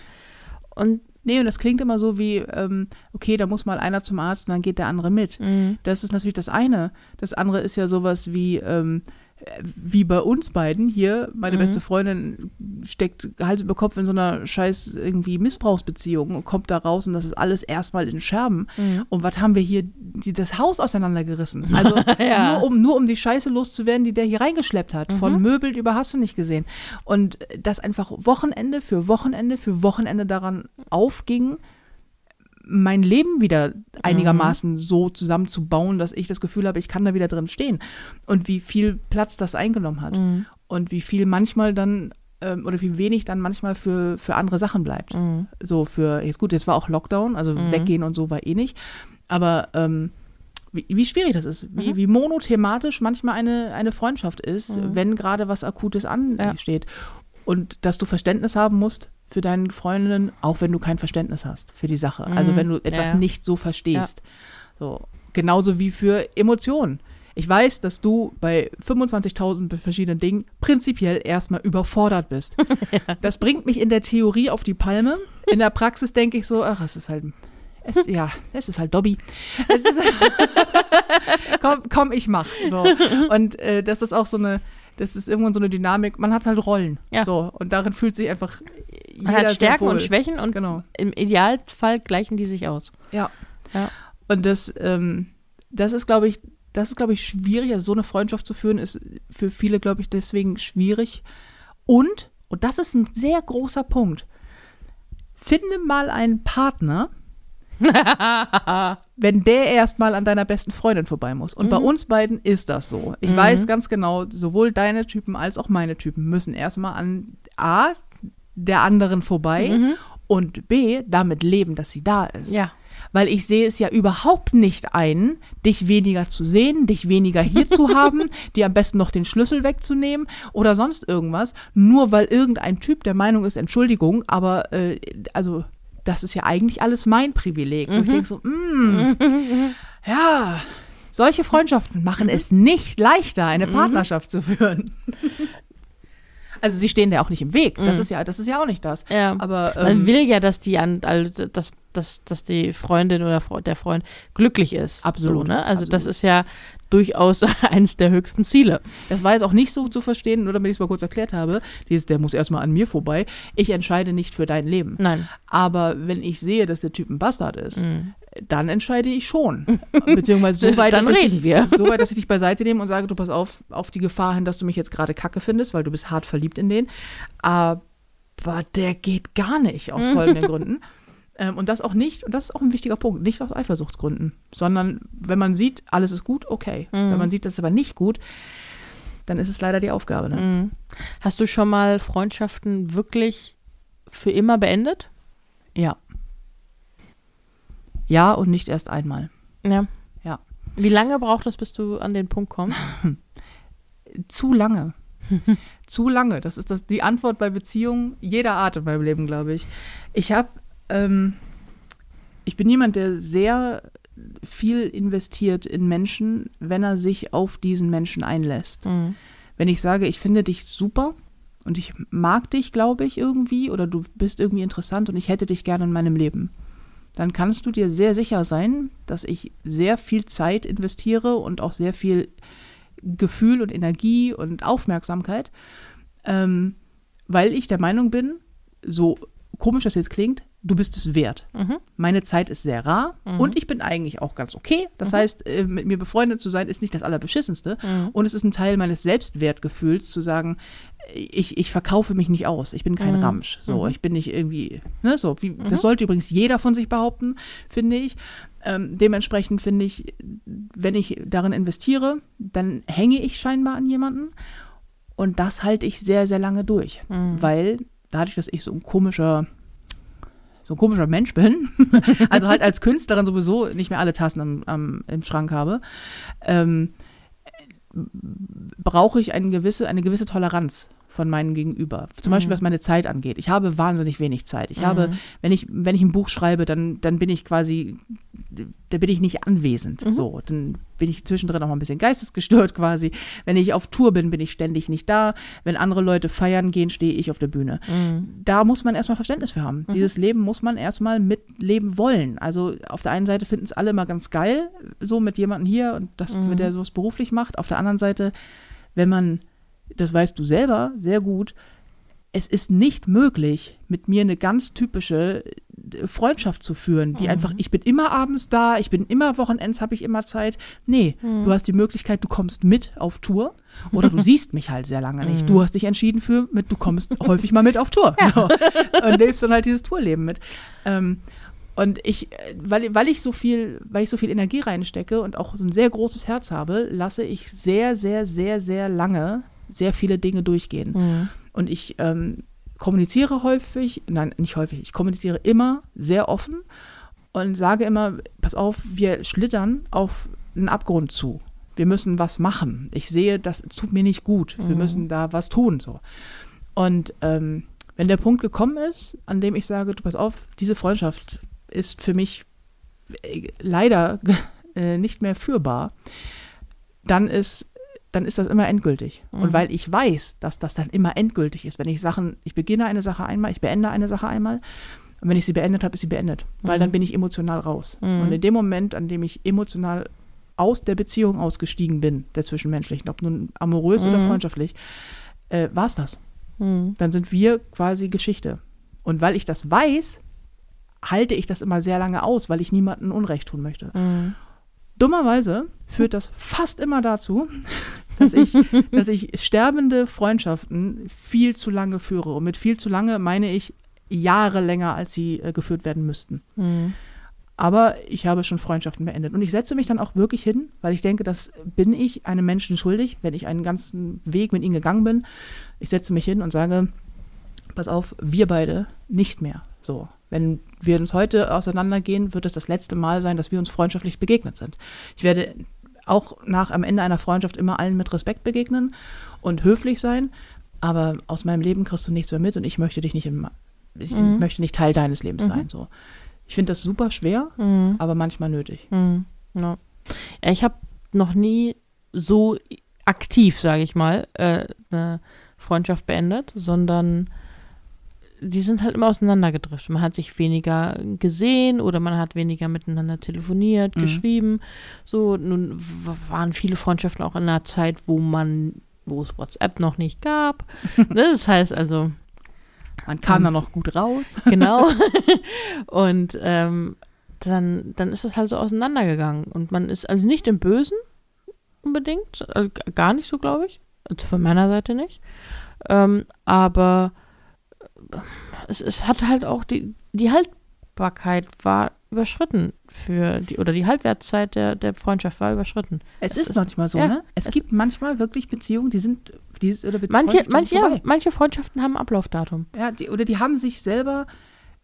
Und Nee, und das klingt immer so wie, ähm, okay, da muss mal einer zum Arzt und dann geht der andere mit. mh, Das ist natürlich das eine. Das andere ist ja sowas wie, ähm, äh, wie bei uns beiden hier. Meine Mhm. beste Freundin steckt Hals über Kopf in so einer scheiß irgendwie Missbrauchsbeziehung und kommt da raus und das ist alles erstmal in Scherben. Mhm. Und was haben wir hier, die, das Haus auseinandergerissen? [LAUGHS] Also Ja. nur, um, nur um die Scheiße loszuwerden, die der hier reingeschleppt hat. Mhm. Von Möbel über hast du nicht gesehen. Und das einfach Wochenende für Wochenende für Wochenende daran aufging, mein Leben wieder einigermaßen so zusammenzubauen, dass ich das Gefühl habe, ich kann da wieder drin stehen. Und wie viel Platz das eingenommen hat. Mhm. Und wie viel manchmal dann, ähm, oder wie wenig dann manchmal für, für andere Sachen bleibt. Mhm. So für, jetzt gut, jetzt war auch Lockdown, also Mhm. weggehen und so war eh nicht. Aber ähm, wie, wie schwierig das ist, wie, Mhm. wie monothematisch manchmal eine, eine Freundschaft ist, Mhm. wenn gerade was Akutes Ja. Und dass du Verständnis haben musst für deine Freundinnen, auch wenn du kein Verständnis hast für die Sache. Also Mhm. wenn du etwas Ja. nicht so verstehst. So. Genauso wie für Emotionen. Ich weiß, dass du bei 25.000 verschiedenen Dingen prinzipiell erstmal überfordert bist. [LAUGHS] Das bringt mich in der Theorie auf die Palme. In der Praxis denke ich so, ach, es ist halt, es, ja, es ist halt Dobby. Es ist, [LAUGHS] [LAUGHS] komm, komm, ich mach. So. Und äh, das ist auch so eine, das ist irgendwann so eine Dynamik. Man hat halt Rollen. Ja. So. Und darin fühlt sich einfach jeder Man hat Stärken wohl. und Schwächen und Genau. im Idealfall gleichen die sich aus. Ja. Ja. Und das, ähm, das ist, glaube ich, das ist, glaube ich, schwierig. Also so eine Freundschaft zu führen, ist für viele, glaube ich, deswegen schwierig. Und, und das ist ein sehr großer Punkt, finde mal einen Partner, [LAUGHS] wenn der erstmal an deiner besten Freundin vorbei muss. Und bei uns beiden ist das so. Ich Mhm. weiß ganz genau, sowohl deine Typen als auch meine Typen müssen erstmal an A, der anderen vorbei Mhm. und B, damit leben, dass sie da ist. Ja. Weil ich sehe es ja überhaupt nicht ein, dich weniger zu sehen, dich weniger hier zu [LAUGHS] haben, dir am besten noch den Schlüssel wegzunehmen oder sonst irgendwas, nur weil irgendein Typ der Meinung ist, Entschuldigung, aber äh, also das ist ja eigentlich alles mein Privileg. Und ich denke so, mm, [LAUGHS] ja, solche Freundschaften machen es nicht leichter, eine Partnerschaft zu führen. Also sie stehen dir auch nicht im Weg. Das ist ja, das ist ja auch nicht das. Ja. Aber Man ähm, will ja, dass die an, also dass, dass, dass die Freundin oder der Freund glücklich ist. Absolut, So, ne? Also das absolut. ist ja durchaus [LAUGHS] eines der höchsten Ziele. Das war jetzt auch nicht so zu verstehen, nur damit ich es mal kurz erklärt habe. Dieses, der muss erstmal an mir vorbei. Ich entscheide nicht für dein Leben. Nein. Aber wenn ich sehe, dass der Typ ein Bastard ist, Mhm. dann entscheide ich schon. [LAUGHS] Beziehungsweise so weit, Dann dass ich reden dich, wir. so weit, dass ich dich beiseite nehme und sage, du pass auf, auf die Gefahr hin, dass du mich jetzt gerade kacke findest, weil du bist hart verliebt in den. Aber der geht gar nicht aus [LAUGHS] folgenden Gründen. Ähm, und das auch nicht, und das ist auch ein wichtiger Punkt, nicht aus Eifersuchtsgründen, sondern wenn man sieht, alles ist gut, okay. Mhm. Wenn man sieht, das ist aber nicht gut, dann ist es leider die Aufgabe. Ne? Mhm. Hast du schon mal Freundschaften wirklich für immer beendet? Ja. Ja und nicht erst einmal. Ja. Ja. Wie lange braucht es, bis du an den Punkt kommst? [LAUGHS] Zu lange. [LAUGHS] Zu lange. Das ist das, die Antwort bei Beziehungen jeder Art in meinem Leben, glaube ich. Ich habe, ähm, ich bin jemand, der sehr viel investiert in Menschen, wenn er sich auf diesen Menschen einlässt. Mhm. Wenn ich sage, ich finde dich super und ich mag dich, glaube ich, irgendwie, oder du bist irgendwie interessant und ich hätte dich gerne in meinem Leben, dann kannst du dir sehr sicher sein, dass ich sehr viel Zeit investiere und auch sehr viel Gefühl und Energie und Aufmerksamkeit, ähm, weil ich der Meinung bin, so komisch das jetzt klingt, du bist es wert. Mhm. Meine Zeit ist sehr rar und ich bin eigentlich auch ganz okay. Das heißt, äh, mit mir befreundet zu sein, ist nicht das Allerbeschissenste. Mhm. Und es ist ein Teil meines Selbstwertgefühls zu sagen, ich, ich verkaufe mich nicht aus. Ich bin kein Mhm. Ramsch. So, Mhm. ich bin nicht irgendwie, ne, so, wie, das sollte übrigens jeder von sich behaupten, finde ich. Ähm, dementsprechend finde ich, wenn ich darin investiere, dann hänge ich scheinbar an jemanden. Und das halte ich sehr, sehr lange durch. Mhm. Weil dadurch, dass ich so ein komischer, so ein komischer Mensch bin, [LAUGHS] also halt als Künstlerin sowieso nicht mehr alle Tassen am, am, im Schrank habe, ähm, brauche ich eine gewisse, eine gewisse Toleranz von meinem Gegenüber. Zum Beispiel, was meine Zeit angeht. Ich habe wahnsinnig wenig Zeit. Ich habe, wenn ich, wenn ich ein Buch schreibe, dann, dann bin ich quasi, da bin ich nicht anwesend. So, dann bin ich zwischendrin auch mal ein bisschen geistesgestört quasi. Wenn ich auf Tour bin, bin ich ständig nicht da. Wenn andere Leute feiern gehen, stehe ich auf der Bühne. Da muss man erstmal Verständnis für haben. Dieses Leben muss man erstmal mitleben wollen. Also auf der einen Seite finden es alle immer ganz geil, so mit jemandem hier und das, der sowas beruflich macht. Auf der anderen Seite, wenn man, das weißt du selber sehr gut, es ist nicht möglich, mit mir eine ganz typische äh, Freundschaft zu führen, die einfach, ich bin immer abends da, ich bin immer Wochenends, habe ich immer Zeit. Nee, du hast die Möglichkeit, du kommst mit auf Tour oder du [LAUGHS] siehst mich halt sehr lange nicht. Du hast dich entschieden für, mit, du kommst [LAUGHS] häufig mal mit auf Tour so. und lebst dann halt dieses Tourleben mit. Ähm, und ich, äh, weil, weil ich so viel, weil ich so viel Energie reinstecke und auch so ein sehr großes Herz habe, lasse ich sehr, sehr, sehr, sehr lange sehr viele Dinge durchgehen. Mhm. Und ich ähm, kommuniziere häufig, nein, nicht häufig, ich kommuniziere immer sehr offen und sage immer, pass auf, wir schlittern auf einen Abgrund zu. Wir müssen was machen. Ich sehe, das tut mir nicht gut. Wir müssen da was tun. So. Und ähm, wenn der Punkt gekommen ist, an dem ich sage, du pass auf, diese Freundschaft ist für mich äh, leider [LAUGHS] äh, nicht mehr führbar, dann ist, dann ist das immer endgültig. Und weil ich weiß, dass das dann immer endgültig ist, wenn ich Sachen, ich beginne eine Sache einmal, ich beende eine Sache einmal, und wenn ich sie beendet habe, ist sie beendet. Weil dann bin ich emotional raus. Und in dem Moment, an dem ich emotional aus der Beziehung ausgestiegen bin, der zwischenmenschlichen, ob nun amorös oder freundschaftlich, äh, war es das. Mhm. Dann sind wir quasi Geschichte. Und weil ich das weiß, halte ich das immer sehr lange aus, weil ich niemandem Unrecht tun möchte. Dummerweise führt das fast immer dazu, [LAUGHS] dass ich, dass ich sterbende Freundschaften viel zu lange führe. Und mit viel zu lange meine ich Jahre länger, als sie äh, geführt werden müssten. Mhm. Aber ich habe schon Freundschaften beendet. Und ich setze mich dann auch wirklich hin, weil ich denke, das bin ich einem Menschen schuldig, wenn ich einen ganzen Weg mit ihnen gegangen bin. Ich setze mich hin und sage, pass auf, wir beide nicht mehr. So, wenn wir uns heute auseinandergehen, wird es das letzte Mal sein, dass wir uns freundschaftlich begegnet sind. Ich werde auch nach am Ende einer Freundschaft immer allen mit Respekt begegnen und höflich sein, aber aus meinem Leben kriegst du nichts mehr mit und ich möchte dich nicht im, ich Mhm. möchte nicht Teil deines Lebens sein. So. Ich finde das super schwer, Mhm. aber manchmal nötig. Mhm. Ja, ich habe noch nie so aktiv, sage ich mal, äh, eine Freundschaft beendet, sondern die sind halt immer auseinandergedriftet. Man hat sich weniger gesehen oder man hat weniger miteinander telefoniert, Mhm. geschrieben. So, nun waren viele Freundschaften auch in einer Zeit, wo man, wo es WhatsApp noch nicht gab. [LAUGHS] ne? Das heißt also, Man kam da noch gut raus. [LAUGHS] genau. [LAUGHS] und ähm, dann, dann ist es halt so auseinandergegangen. Und man ist also nicht im Bösen unbedingt, also gar nicht so, glaube ich. Also von meiner Seite nicht. Ähm, aber es, es hat halt auch die, die Haltbarkeit war überschritten für die, oder die Halbwertszeit der, der Freundschaft war überschritten. Es Es ist ist- manchmal so, ja, ne? Es, es- gibt manchmal wirklich Beziehungen, die sind, die, oder Beziehungen, Manche, manche, vorbei. manche Freundschaften haben Ablaufdatum. Ja, die, oder die haben sich selber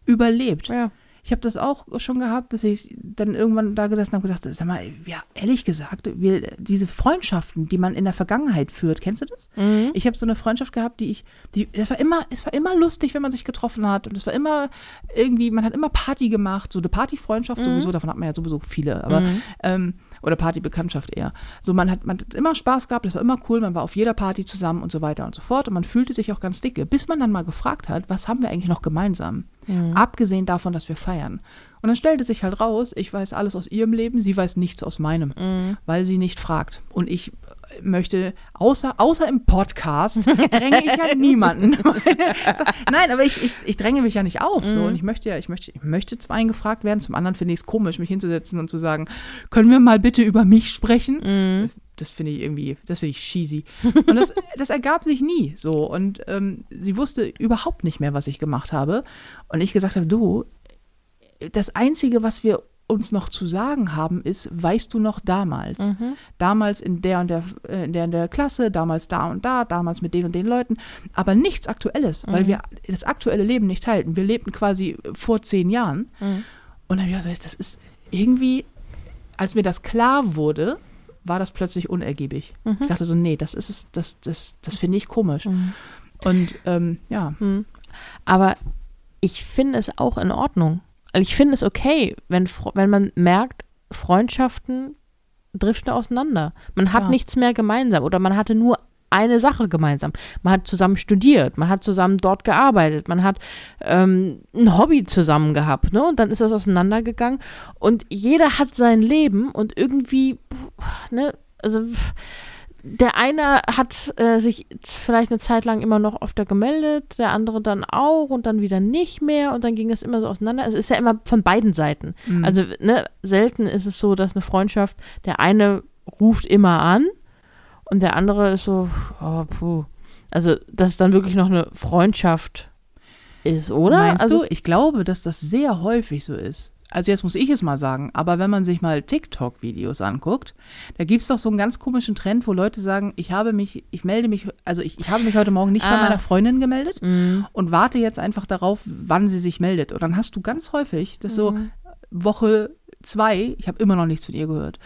überlebt. Ja. Ich habe das auch schon gehabt, dass ich dann irgendwann da gesessen habe und gesagt, sag mal, ja, ehrlich gesagt, wir, diese Freundschaften, die man in der Vergangenheit führt, kennst du das? Mhm. Ich habe so eine Freundschaft gehabt, die ich, die, es war immer, es war immer lustig, wenn man sich getroffen hat und es war immer irgendwie, man hat immer Party gemacht, so eine Partyfreundschaft sowieso, davon hat man ja sowieso viele, aber Mhm. ähm, oder Partybekanntschaft eher. So man hat, man hat immer Spaß gehabt, das war immer cool, man war auf jeder Party zusammen und so weiter und so fort und man fühlte sich auch ganz dicke, bis man dann mal gefragt hat, was haben wir eigentlich noch gemeinsam? Mhm. Abgesehen davon, dass wir feiern. Und dann stellte sich halt raus, ich weiß alles aus ihrem Leben, sie weiß nichts aus meinem, Mhm. weil sie nicht fragt. Und ich möchte, außer, außer im Podcast, dränge ich ja niemanden. [LAUGHS] [LAUGHS] Nein, aber ich, ich, ich dränge mich ja nicht auf. So. Und ich möchte ja, ich möchte, ich möchte zum einen gefragt werden, zum anderen finde ich es komisch, mich hinzusetzen und zu sagen, können wir mal bitte über mich sprechen? Das finde ich irgendwie, das finde ich cheesy. Und das, [LAUGHS] das ergab sich nie so. Und ähm, sie wusste überhaupt nicht mehr, was ich gemacht habe. Und ich gesagt habe, du, das Einzige, was wir uns noch zu sagen haben, ist, weißt du noch damals? Damals in der und der, äh, in der, in der Klasse, damals da und da, damals mit den und den Leuten, aber nichts Aktuelles, weil wir das aktuelle Leben nicht teilten. Wir lebten quasi vor zehn Jahren. Und dann habe ich gesagt, das ist irgendwie, als mir das klar wurde, war das plötzlich unergiebig. Ich dachte so, nee, das ist es, das, das, das finde ich komisch. Und ähm, ja, Aber ich finde es auch in Ordnung. Also ich finde es okay, wenn, wenn man merkt, Freundschaften driften auseinander. Man hat Ja. nichts mehr gemeinsam oder man hatte nur eine Sache gemeinsam. Man hat zusammen studiert, man hat zusammen dort gearbeitet, man hat ähm, ein Hobby zusammen gehabt, ne? Und dann ist das auseinandergegangen und jeder hat sein Leben und irgendwie, ne, also der eine hat äh, sich vielleicht eine Zeit lang immer noch öfter gemeldet, der andere dann auch und dann wieder nicht mehr und dann ging es immer so auseinander. Es ist ja immer von beiden Seiten. Mhm. Also ne, selten ist es so, dass eine Freundschaft, der eine ruft immer an und der andere ist so, oh, puh. Also, dass es dann wirklich noch eine Freundschaft ist, oder? Meinst also, du? Ich glaube, dass das sehr häufig so ist. Also jetzt muss ich es mal sagen, aber wenn man sich mal TikTok-Videos anguckt, da gibt es doch so einen ganz komischen Trend, wo Leute sagen, ich habe mich, ich melde mich, also ich, ich habe mich heute Morgen nicht bei Ah. meiner Freundin gemeldet mh, und warte jetzt einfach darauf, wann sie sich meldet. Und dann hast du ganz häufig, das so Mhm. Woche zwei, ich habe immer noch nichts von ihr gehört.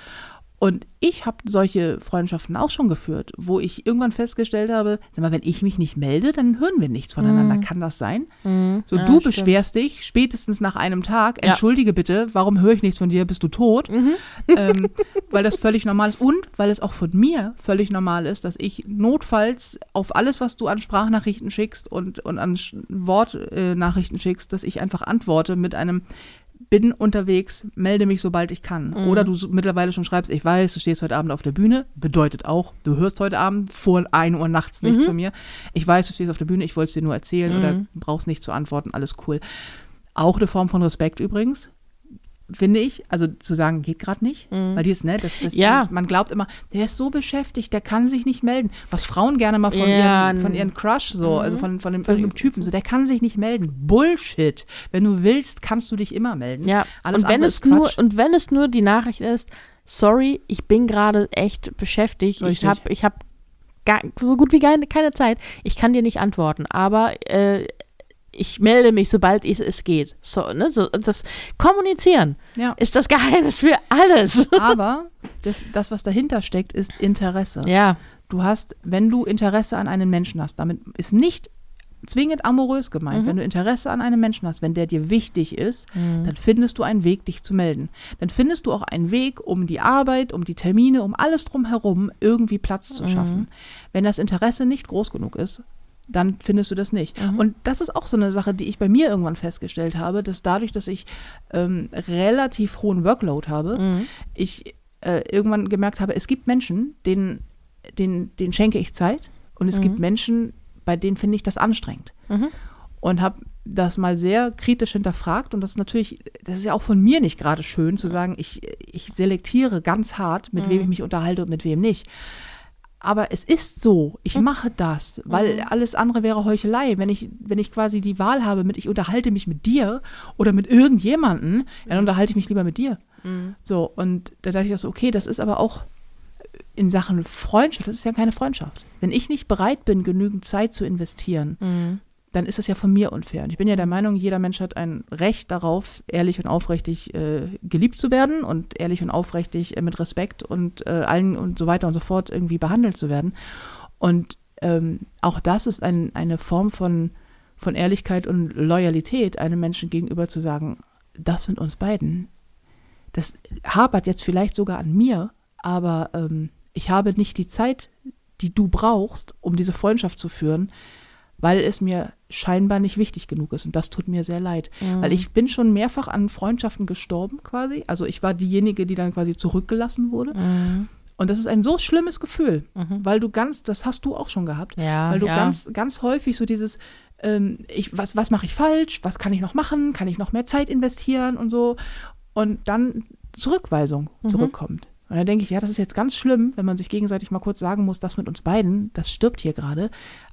Und ich habe solche Freundschaften auch schon geführt, wo ich irgendwann festgestellt habe, sag mal, wenn ich mich nicht melde, dann hören wir nichts voneinander. Kann das sein? mh. So, Ja, du stimmt. beschwerst dich spätestens nach einem Tag, Ja. entschuldige bitte, warum höre ich nichts von dir, bist du tot? Mhm. Ähm, weil das völlig normal ist und weil es auch von mir völlig normal ist, dass ich notfalls auf alles, was du an Sprachnachrichten schickst und, und an Wortnachrichten äh, schickst, dass ich einfach antworte mit einem bin unterwegs, melde mich, sobald ich kann. Mhm. Oder du mittlerweile schon schreibst, ich weiß, du stehst heute Abend auf der Bühne, bedeutet auch, du hörst heute Abend vor 1 Uhr nachts nichts Mhm. von mir. Ich weiß, du stehst auf der Bühne, ich wollte es dir nur erzählen oder Mhm. brauchst nicht zu antworten, alles cool. Auch eine Form von Respekt übrigens, finde ich. Also zu sagen, geht gerade nicht. Weil dieses, ne, das, das, Mhm. Ja. dieses, man glaubt immer, der ist so beschäftigt, der kann sich nicht melden. Was Frauen gerne mal von, Ja, ihren, von ihren Crush so, Mhm. also von, von dem irgendeinem Typen, so, der kann sich nicht melden. Bullshit. Wenn du willst, kannst du dich immer melden. Ja, Alles und wenn es ist nur und wenn es nur die Nachricht ist, sorry, ich bin gerade echt beschäftigt, ich Richtig. habe ich habe so gut wie keine, keine Zeit, ich kann dir nicht antworten, aber äh, ich melde mich, sobald es, es geht. So, ne, so das Kommunizieren Ja. ist das Geheimnis für alles. [LAUGHS] Aber das, das, was dahinter steckt, ist Interesse. ja, Du hast, wenn du Interesse an einem Menschen hast, damit ist nicht zwingend amorös gemeint. Mhm. Wenn du Interesse an einem Menschen hast, wenn der dir wichtig ist, dann findest du einen Weg, dich zu melden. Dann findest du auch einen Weg, um die Arbeit, um die Termine, um alles drumherum irgendwie Platz zu schaffen. Wenn das Interesse nicht groß genug ist, dann findest du das nicht. Und das ist auch so eine Sache, die ich bei mir irgendwann festgestellt habe, dass dadurch, dass ich ähm, relativ hohen Workload habe, Mhm. ich äh, irgendwann gemerkt habe, es gibt Menschen, denen, denen, denen schenke ich Zeit und es gibt Menschen, bei denen finde ich das anstrengend. Mhm. Und habe das mal sehr kritisch hinterfragt und das ist natürlich, das ist ja auch von mir nicht gerade schön zu sagen, ich, ich selektiere ganz hart, mit wem ich mich unterhalte und mit wem nicht. Aber es ist so, ich mache das, weil alles andere wäre Heuchelei. Wenn ich, wenn ich quasi die Wahl habe, mit ich unterhalte mich mit dir oder mit irgendjemanden, dann unterhalte ich mich lieber mit dir. So, und da dachte ich das, okay, das ist aber auch in Sachen Freundschaft, das ist ja keine Freundschaft. Wenn ich nicht bereit bin, genügend Zeit zu investieren, Mhm. Dann ist das ja von mir unfair. Und ich bin ja der Meinung, jeder Mensch hat ein Recht darauf, ehrlich und aufrichtig äh, geliebt zu werden und ehrlich und aufrichtig äh, mit Respekt und äh, allen und so weiter und so fort irgendwie behandelt zu werden. Und ähm, auch das ist ein, eine Form von, von Ehrlichkeit und Loyalität, einem Menschen gegenüber zu sagen, das mit uns beiden, das hapert jetzt vielleicht sogar an mir, aber ähm, ich habe nicht die Zeit, die du brauchst, um diese Freundschaft zu führen, weil es mir scheinbar nicht wichtig genug ist. Und das tut mir sehr leid. Weil ich bin schon mehrfach an Freundschaften gestorben quasi. Also ich war diejenige, die dann quasi zurückgelassen wurde. Mhm. Und das ist ein so schlimmes Gefühl, Mhm. weil du ganz, das hast du auch schon gehabt, Ja, weil du ja. ganz, ganz häufig so dieses, ähm, ich, was, was mache ich falsch, was kann ich noch machen, kann ich noch mehr Zeit investieren und so. Und dann Zurückweisung Mhm. zurückkommt. Und dann denke ich, ja, das ist jetzt ganz schlimm, wenn man sich gegenseitig mal kurz sagen muss, das mit uns beiden, das stirbt hier gerade.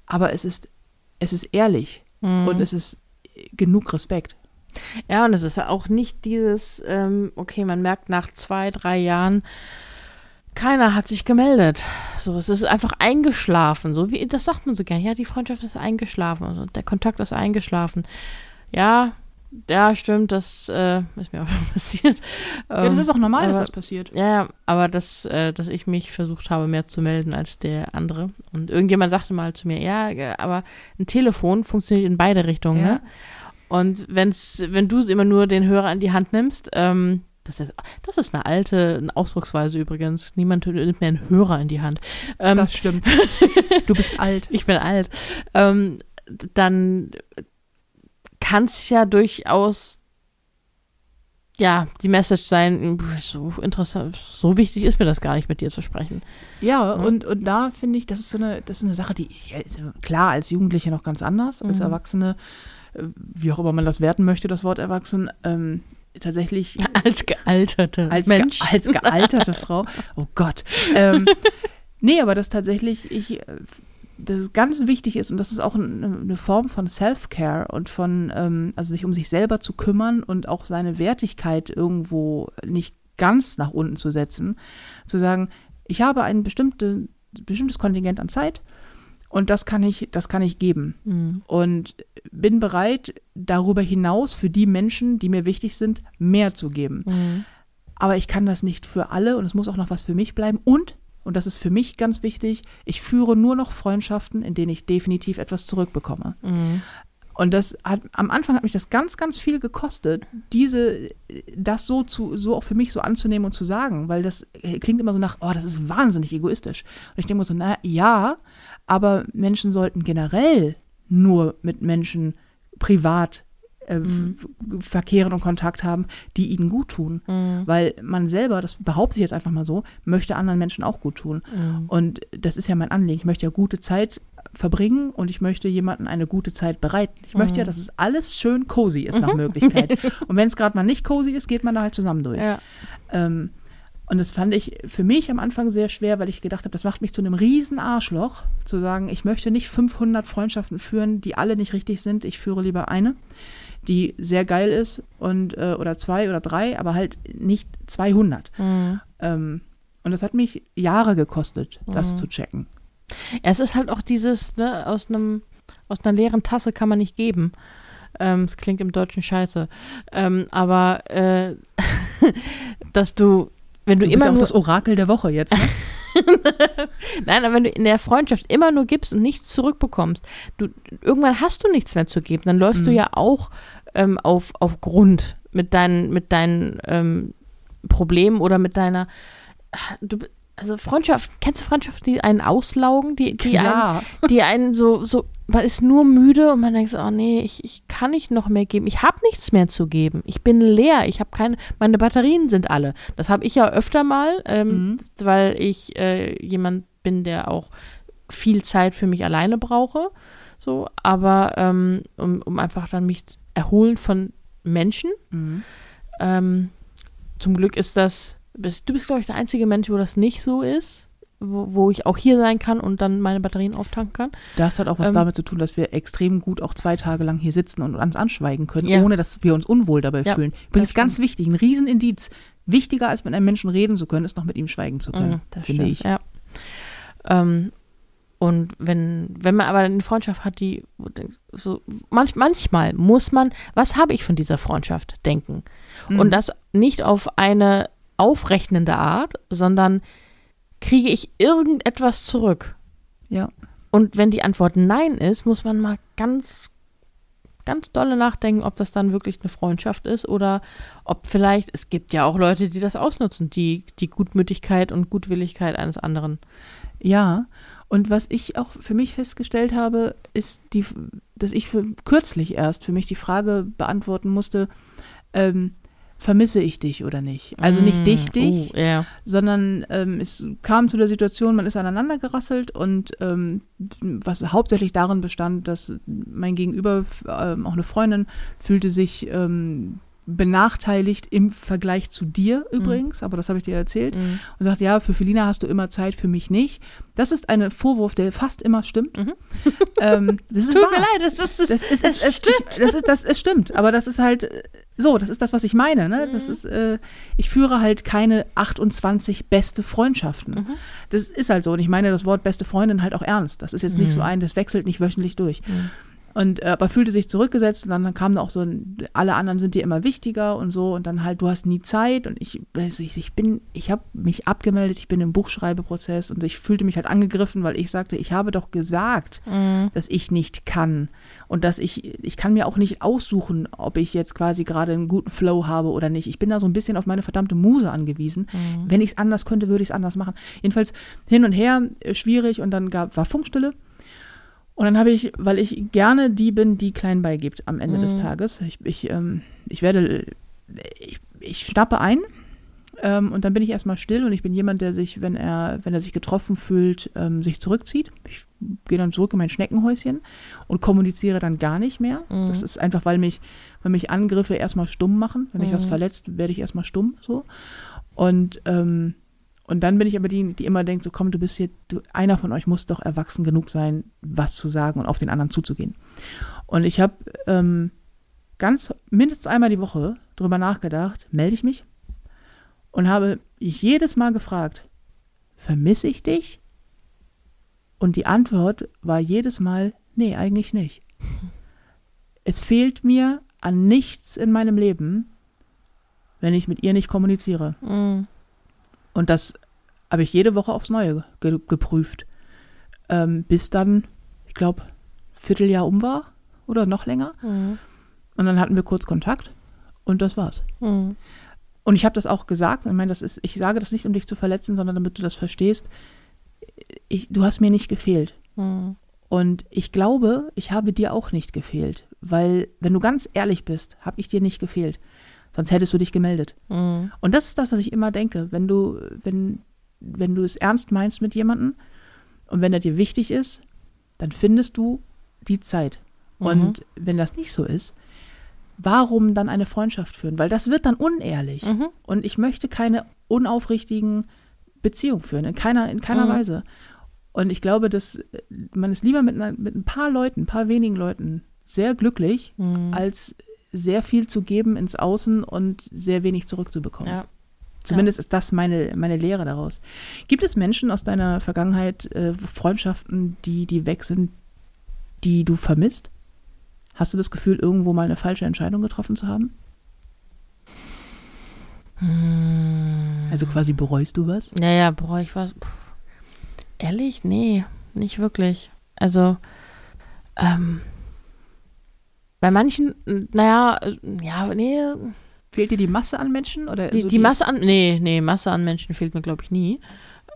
Aber es ist, es ist ehrlich Mhm. und es ist genug Respekt. Ja, und es ist auch nicht dieses, ähm, okay, man merkt nach zwei, drei Jahren, keiner hat sich gemeldet. So, es ist einfach eingeschlafen. So wie, das sagt man so gern. Ja, die Freundschaft ist eingeschlafen. Also der Kontakt ist eingeschlafen. Ja, ja, stimmt, das äh, ist mir auch [LAUGHS] schon passiert. ja, das ist auch normal, dass aber- das passiert. Ja, aber dass, äh, dass ich mich versucht habe, mehr zu melden als der andere. Und irgendjemand sagte mal zu mir, ja, äh, aber ein Telefon funktioniert in beide Richtungen, Ja. ne? Und wenn's, wenn du immer nur den Hörer in die Hand nimmst, ähm, das ist, das ist eine alte Ausdrucksweise übrigens. Niemand nimmt mehr einen Hörer in die Hand. Ähm, Das stimmt. [LAUGHS] Du bist alt. ich bin alt. Ähm, dann kann es ja durchaus ja, die Message sein, so interessant, so wichtig ist mir das gar nicht, mit dir zu sprechen. Ja, Ja. und, und da finde ich, das ist so eine, das ist eine Sache, die, ist klar, als Jugendliche noch ganz anders, als Mhm. Erwachsene, äh, wie auch immer man das werten möchte, das Wort erwachsen, ähm, tatsächlich [LAUGHS] Als gealterte als, Mensch. Ge als gealterte [LAUGHS] Frau. Oh Gott. Ähm, [LAUGHS] nee, aber das tatsächlich, ich, äh, dass es ganz wichtig ist und das ist auch eine, Form von Self-Care und von, ähm, also sich um sich selber zu kümmern und auch seine Wertigkeit irgendwo nicht ganz nach unten zu setzen, zu sagen, ich habe ein bestimmte, bestimmtes Kontingent an Zeit und das kann ich, das kann ich geben Mhm. und bin bereit, darüber hinaus für die Menschen, die mir wichtig sind, mehr zu geben Mhm. aber ich kann das nicht für alle und es muss auch noch was für mich bleiben. Und, und das ist für mich ganz wichtig, ich führe nur noch Freundschaften, in denen ich definitiv etwas zurückbekomme. Mhm. Und das hat, am Anfang hat mich das ganz, ganz viel gekostet, diese, das so zu, so auch für mich so anzunehmen und zu sagen, weil das klingt immer so nach, oh, das ist wahnsinnig egoistisch. Und ich denke mir so, na ja, aber Menschen sollten generell nur mit Menschen privat äh, Mhm. verkehren und Kontakt haben, die ihnen gut tun. Mhm. Weil man selber, das behaupte ich jetzt einfach mal so, möchte anderen Menschen auch gut tun. Mhm. Und das ist ja mein Anliegen. Ich möchte ja gute Zeit verbringen und ich möchte jemanden eine gute Zeit bereiten. Ich möchte ja, dass es alles schön cozy ist nach [LAUGHS] Möglichkeit. und wenn es gerade mal nicht cozy ist, geht man da halt zusammen durch. Ja. Ähm, und das fand ich für mich am Anfang sehr schwer, weil ich gedacht habe, das macht mich zu einem riesen Arschloch, zu sagen, ich möchte nicht 500 Freundschaften führen, die alle nicht richtig sind. Ich führe lieber eine, die sehr geil ist und äh, oder zwei oder drei, aber halt nicht 200. Mhm. Ähm, und das hat mich Jahre gekostet, das Mhm. zu checken. Es ist halt auch dieses, ne, aus einem, aus einer leeren Tasse kann man nicht geben. Ähm, Es klingt im Deutschen scheiße. Ähm, aber äh, [LAUGHS] dass du, wenn du, Du bist immer ja auch nur, das Orakel der Woche jetzt. Ne? [LAUGHS] nein, aber wenn du in der Freundschaft immer nur gibst und nichts zurückbekommst, du, irgendwann hast du nichts mehr zu geben. Dann läufst du Mhm. ja auch ähm, auf, auf Grund mit deinen, mit deinen ähm, Problemen oder mit deiner, du, also Freundschaft, kennst du Freundschaften, die einen auslaugen, die, die einen Klar. die einen so, so, man ist nur müde und man denkt so, oh nee, ich, ich kann nicht noch mehr geben. Ich habe nichts mehr zu geben. Ich bin leer. Ich habe keine, meine Batterien sind alle. Das habe ich ja öfter mal, ähm, Mhm. weil ich äh, jemand bin, der auch viel Zeit für mich alleine brauche. So, aber ähm, um, um einfach dann mich zu erholen von Menschen. Mhm. Ähm, zum Glück ist das, bist, du bist, glaube ich, der einzige Mensch, wo das nicht so ist, wo, wo ich auch hier sein kann und dann meine Batterien auftanken kann. Das hat auch was Ähm, damit zu tun, dass wir extrem gut auch zwei Tage lang hier sitzen und uns anschweigen können, Ja. ohne dass wir uns unwohl dabei Ja, fühlen. Übrigens ganz wichtig, ein Riesenindiz. Wichtiger als mit einem Menschen reden zu können, ist noch mit ihm schweigen zu können, Mhm, das finde stimmt, ich. Ja. Ähm, und wenn, wenn man aber eine Freundschaft hat, die so manch, manchmal muss man, was habe ich von dieser Freundschaft denken? Mhm. Und das nicht auf eine aufrechnende Art, sondern kriege ich irgendetwas zurück? Ja. Und wenn die Antwort Nein ist, muss man mal ganz, ganz dolle nachdenken, ob das dann wirklich eine Freundschaft ist oder ob vielleicht, es gibt ja auch Leute, die das ausnutzen, die, die Gutmütigkeit und Gutwilligkeit eines anderen. Ja, und was ich auch für mich festgestellt habe, ist, die, dass ich für, kürzlich erst für mich die Frage beantworten musste, ähm, vermisse ich dich oder nicht. Also nicht Mm, dich, dich, Oh, ja. sondern ähm, es kam zu der Situation, man ist aneinander gerasselt und ähm, was hauptsächlich darin bestand, dass mein Gegenüber, ähm, auch eine Freundin, fühlte sich ähm, benachteiligt im Vergleich zu dir übrigens, aber das habe ich dir erzählt, Mhm. und sagt, ja, für Felina hast du immer Zeit, für mich nicht. Das ist ein Vorwurf, der fast immer stimmt. Mhm. [LAUGHS] Ähm, das ist Tut wahr. mir leid, das ist, das, Das ist, das es, stimmt. ich, das ist, das, es stimmt, aber das ist halt äh, so, das ist das, was ich meine. Ne? Mhm. Das ist, äh, ich führe halt keine 28 beste Freundschaften. Mhm. Das ist halt so. Und ich meine das Wort beste Freundin halt auch ernst. Das ist jetzt nicht Mhm. so ein, das wechselt nicht wöchentlich durch. Und äh, aber fühlte sich zurückgesetzt und dann, dann kam da auch so, ein, alle anderen sind dir immer wichtiger und so und dann halt, du hast nie Zeit und ich, ich, ich bin, ich habe mich abgemeldet, ich bin im Buchschreibeprozess und ich fühlte mich halt angegriffen, weil ich sagte, ich habe doch gesagt, Mhm. dass ich nicht kann und dass ich, ich kann mir auch nicht aussuchen, ob ich jetzt quasi gerade einen guten Flow habe oder nicht. Ich bin da so ein bisschen auf meine verdammte Muse angewiesen. Mhm. Wenn ich es anders könnte, würde ich es anders machen. Jedenfalls hin und her, äh, schwierig und dann gab, war Funkstille. Und dann habe ich, weil ich gerne die bin, die klein beigibt am Ende des Mhm. Tages. Ich, ich, ähm, ich werde, ich, ich schnappe ein ähm, und dann bin ich erstmal still und ich bin jemand, der sich, wenn er, wenn er sich getroffen fühlt, ähm, sich zurückzieht. Ich gehe dann zurück in mein Schneckenhäuschen und kommuniziere dann gar nicht mehr. Mhm. Das ist einfach, weil mich, weil mich Angriffe erstmal stumm machen. Wenn mich was Mhm. verletzt, werde ich erstmal stumm so. Und ähm, und dann bin ich aber die, die immer denkt, so komm, du bist hier, du, einer von euch muss doch erwachsen genug sein, was zu sagen und auf den anderen zuzugehen. Und ich habe ähm, ganz mindestens einmal die Woche drüber nachgedacht, melde ich mich und habe jedes Mal gefragt, vermisse ich dich? Und die Antwort war jedes Mal, nee, eigentlich nicht. [LAUGHS] Es fehlt mir an nichts in meinem Leben, wenn ich mit ihr nicht kommuniziere. Mhm. Und das habe ich jede Woche aufs Neue ge geprüft. Ähm, bis dann, ich glaube, Vierteljahr um war oder noch länger. Mhm. Und dann hatten wir kurz Kontakt und das war's. Mhm. Und ich habe das auch gesagt. Ich meine, das ist, ich sage das nicht, um dich zu verletzen, sondern damit du das verstehst. Ich, du hast mir nicht gefehlt. Mhm. Und ich glaube, ich habe dir auch nicht gefehlt. Weil, wenn du ganz ehrlich bist, habe ich dir nicht gefehlt. Sonst hättest du dich gemeldet. Mhm. Und das ist das, was ich immer denke. Wenn du, wenn, wenn du es ernst meinst mit jemandem und wenn er dir wichtig ist, dann findest du die Zeit. Mhm. Und wenn das nicht so ist, warum dann eine Freundschaft führen? Weil das wird dann unehrlich. Mhm. Und ich möchte keine unaufrichtigen Beziehungen führen, in keiner, in keiner Mhm. Weise. Und ich glaube, dass äh, man ist lieber mit, einer, mit ein paar Leuten, ein paar wenigen Leuten sehr glücklich, Mhm. als sehr viel zu geben ins Außen und sehr wenig zurückzubekommen. Ja. Zumindest ist das meine, meine Lehre daraus. Gibt es Menschen aus deiner Vergangenheit, äh, Freundschaften, die, die weg sind, die du vermisst? Hast du das Gefühl, irgendwo mal eine falsche Entscheidung getroffen zu haben? Mhm. Also quasi bereust du was? Ja, ja, boah, ich war. Puh. Ehrlich? Nee, nicht wirklich. Also, ähm, bei manchen, naja, äh, ja, nee, Fehlt dir die Masse an Menschen? Oder die, so die Masse an, nee, nee, Masse an Menschen fehlt mir, glaube ich, nie.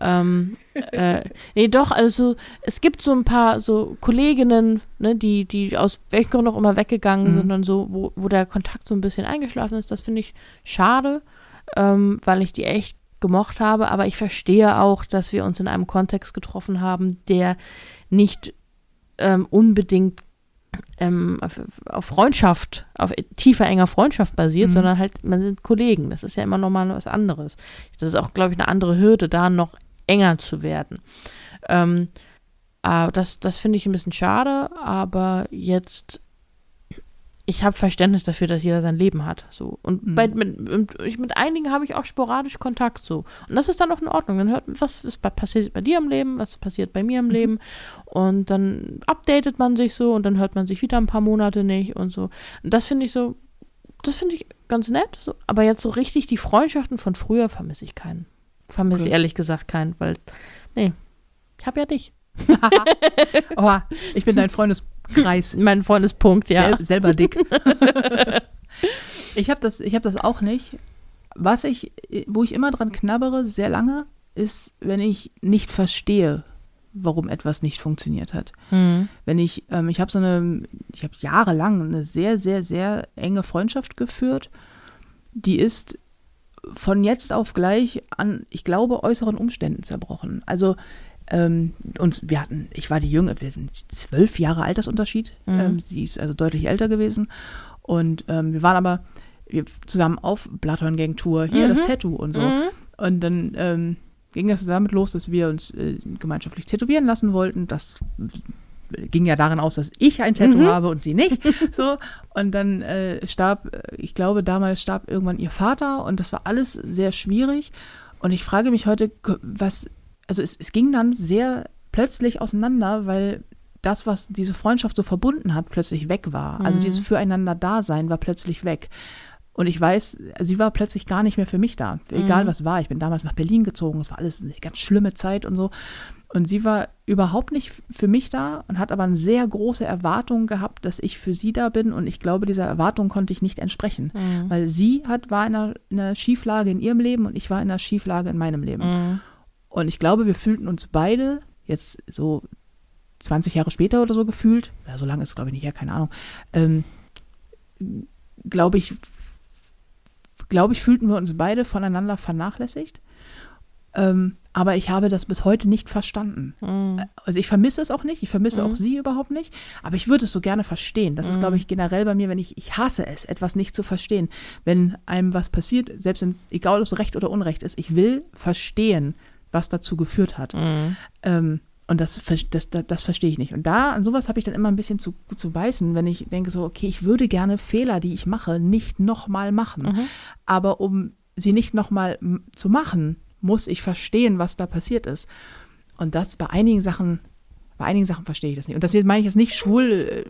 Ähm, [LAUGHS] äh, nee, doch, also es gibt so ein paar so Kolleginnen, ne, die, die aus welchem Grund auch immer weggegangen Mhm. sind und so, wo, wo der Kontakt so ein bisschen eingeschlafen ist. Das finde ich schade, ähm, weil ich die echt gemocht habe, aber ich verstehe auch, dass wir uns in einem Kontext getroffen haben, der nicht ähm, unbedingt ähm, auf, auf Freundschaft, auf tiefer, enger Freundschaft basiert, Mhm. sondern halt, man sind Kollegen. Das ist ja immer nochmal was anderes. Das ist auch, glaube ich, eine andere Hürde, da noch enger zu werden. Ähm, äh, das das finde ich ein bisschen schade, aber jetzt, ich habe Verständnis dafür, dass jeder sein Leben hat. So. Und Mhm. bei, mit, mit, mit einigen habe ich auch sporadisch Kontakt so. Und das ist dann auch in Ordnung. Dann hört, was ist bei, passiert bei dir im Leben, was passiert bei mir im Mhm. Leben. Und dann updatet man sich so und dann hört man sich wieder ein paar Monate nicht und so. Und das finde ich so, das finde ich ganz nett. So. Aber jetzt so richtig die Freundschaften von früher vermisse ich keinen. Vermisse Okay. ich ehrlich gesagt keinen, weil, nee, ich habe ja dich. [LAUGHS] Oh, ich bin dein Freundeskreis. [LAUGHS] Mein Freundespunkt, ja. Sel selber dick. [LAUGHS] ich habe das, ich hab das auch nicht. Was ich, wo ich immer dran knabbere, sehr lange, ist, wenn ich nicht verstehe, warum etwas nicht funktioniert hat. Mhm. Wenn ich, ähm, ich habe so eine, ich habe jahrelang eine sehr, sehr, sehr enge Freundschaft geführt die ist von jetzt auf gleich an, ich glaube, äußeren Umständen zerbrochen. Also ähm, uns, wir hatten, ich war die Jüngere, wir sind zwölf Jahre Altersunterschied. Mhm. Ähm, sie ist also deutlich älter gewesen. Und ähm, wir waren aber wir zusammen auf Bloodhorn Gang Tour, hier Mhm. das Tattoo und so. Mhm. Und dann ähm, ging es damit los, dass wir uns äh, gemeinschaftlich tätowieren lassen wollten. Das ging ja darin aus, dass ich ein Tattoo Mhm. habe und sie nicht. [LAUGHS] So. Und dann äh, starb, äh, ich glaube, damals starb irgendwann ihr Vater und das war alles sehr schwierig. Und ich frage mich heute, was, also es, es ging dann sehr plötzlich auseinander, weil das, was diese Freundschaft so verbunden hat, plötzlich weg war. Also Mhm. dieses Füreinander-Dasein war plötzlich weg. Und ich weiß, sie war plötzlich gar nicht mehr für mich da. Egal Mhm. was war. Ich bin damals nach Berlin gezogen. Es war alles eine ganz schlimme Zeit und so. Und sie war überhaupt nicht für mich da und hat aber eine sehr große Erwartung gehabt, dass ich für sie da bin. Und ich glaube, dieser Erwartung konnte ich nicht entsprechen. Mhm. Weil sie hat, war in einer, in einer Schieflage in ihrem Leben und ich war in einer Schieflage in meinem Leben. Mhm. Und ich glaube, wir fühlten uns beide jetzt so 20 Jahre später oder so gefühlt, ja, so lange ist es glaube ich nicht her, keine Ahnung, ähm, glaube ich, glaube ich, fühlten wir uns beide voneinander vernachlässigt. Ähm, aber ich habe das bis heute nicht verstanden. Mhm. Also ich vermisse es auch nicht, ich vermisse Mhm. auch sie überhaupt nicht, aber ich würde es so gerne verstehen. Das ist, Mhm. glaube ich, generell bei mir, wenn ich, ich hasse es, etwas nicht zu verstehen. Wenn einem was passiert, selbst wenn es, egal ob es Recht oder Unrecht ist, ich will verstehen, was dazu geführt hat. Mhm. Ähm, und das, das, das, das verstehe ich nicht. Und da, an sowas habe ich dann immer ein bisschen zu, zu beißen, wenn ich denke so, okay, ich würde gerne Fehler, die ich mache, nicht nochmal machen. Mhm. Aber um sie nicht nochmal zu machen, muss ich verstehen, was da passiert ist. Und das bei einigen Sachen, bei einigen Sachen verstehe ich das nicht. Und das meine ich jetzt nicht schwul, äh,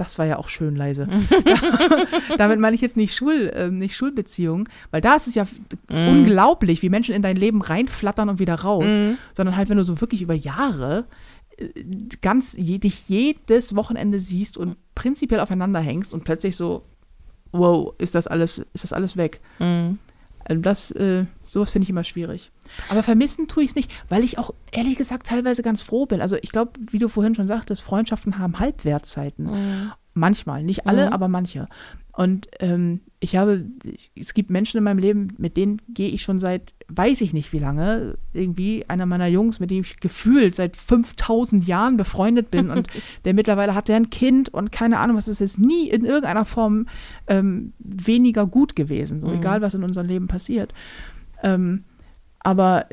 das war ja auch schön leise. [LAUGHS] [LAUGHS] Damit meine ich jetzt nicht Schul, äh, nicht Schulbeziehungen, weil da ist es ja f- unglaublich, wie Menschen in dein Leben reinflattern und wieder raus. Mhm. Sondern halt, wenn du so wirklich über Jahre äh, ganz je, dich jedes Wochenende siehst und prinzipiell aufeinander hängst und plötzlich so, wow, ist das alles, ist das alles weg. Mhm. Also das, äh, sowas finde ich immer schwierig. Aber vermissen tue ich es nicht, weil ich auch ehrlich gesagt teilweise ganz froh bin. Also ich glaube, wie du vorhin schon sagtest, Freundschaften haben Halbwertzeiten. Mhm. Manchmal, nicht alle, Mhm. aber manche. Und ähm, ich habe, es gibt Menschen in meinem Leben, mit denen gehe ich schon seit, weiß ich nicht wie lange, irgendwie einer meiner Jungs, mit dem ich gefühlt seit 5000 Jahren befreundet bin und [LAUGHS] der mittlerweile hat der ein Kind und keine Ahnung, was ist ist nie in irgendeiner Form ähm, weniger gut gewesen, so Mhm. egal was in unserem Leben passiert. Ähm, aber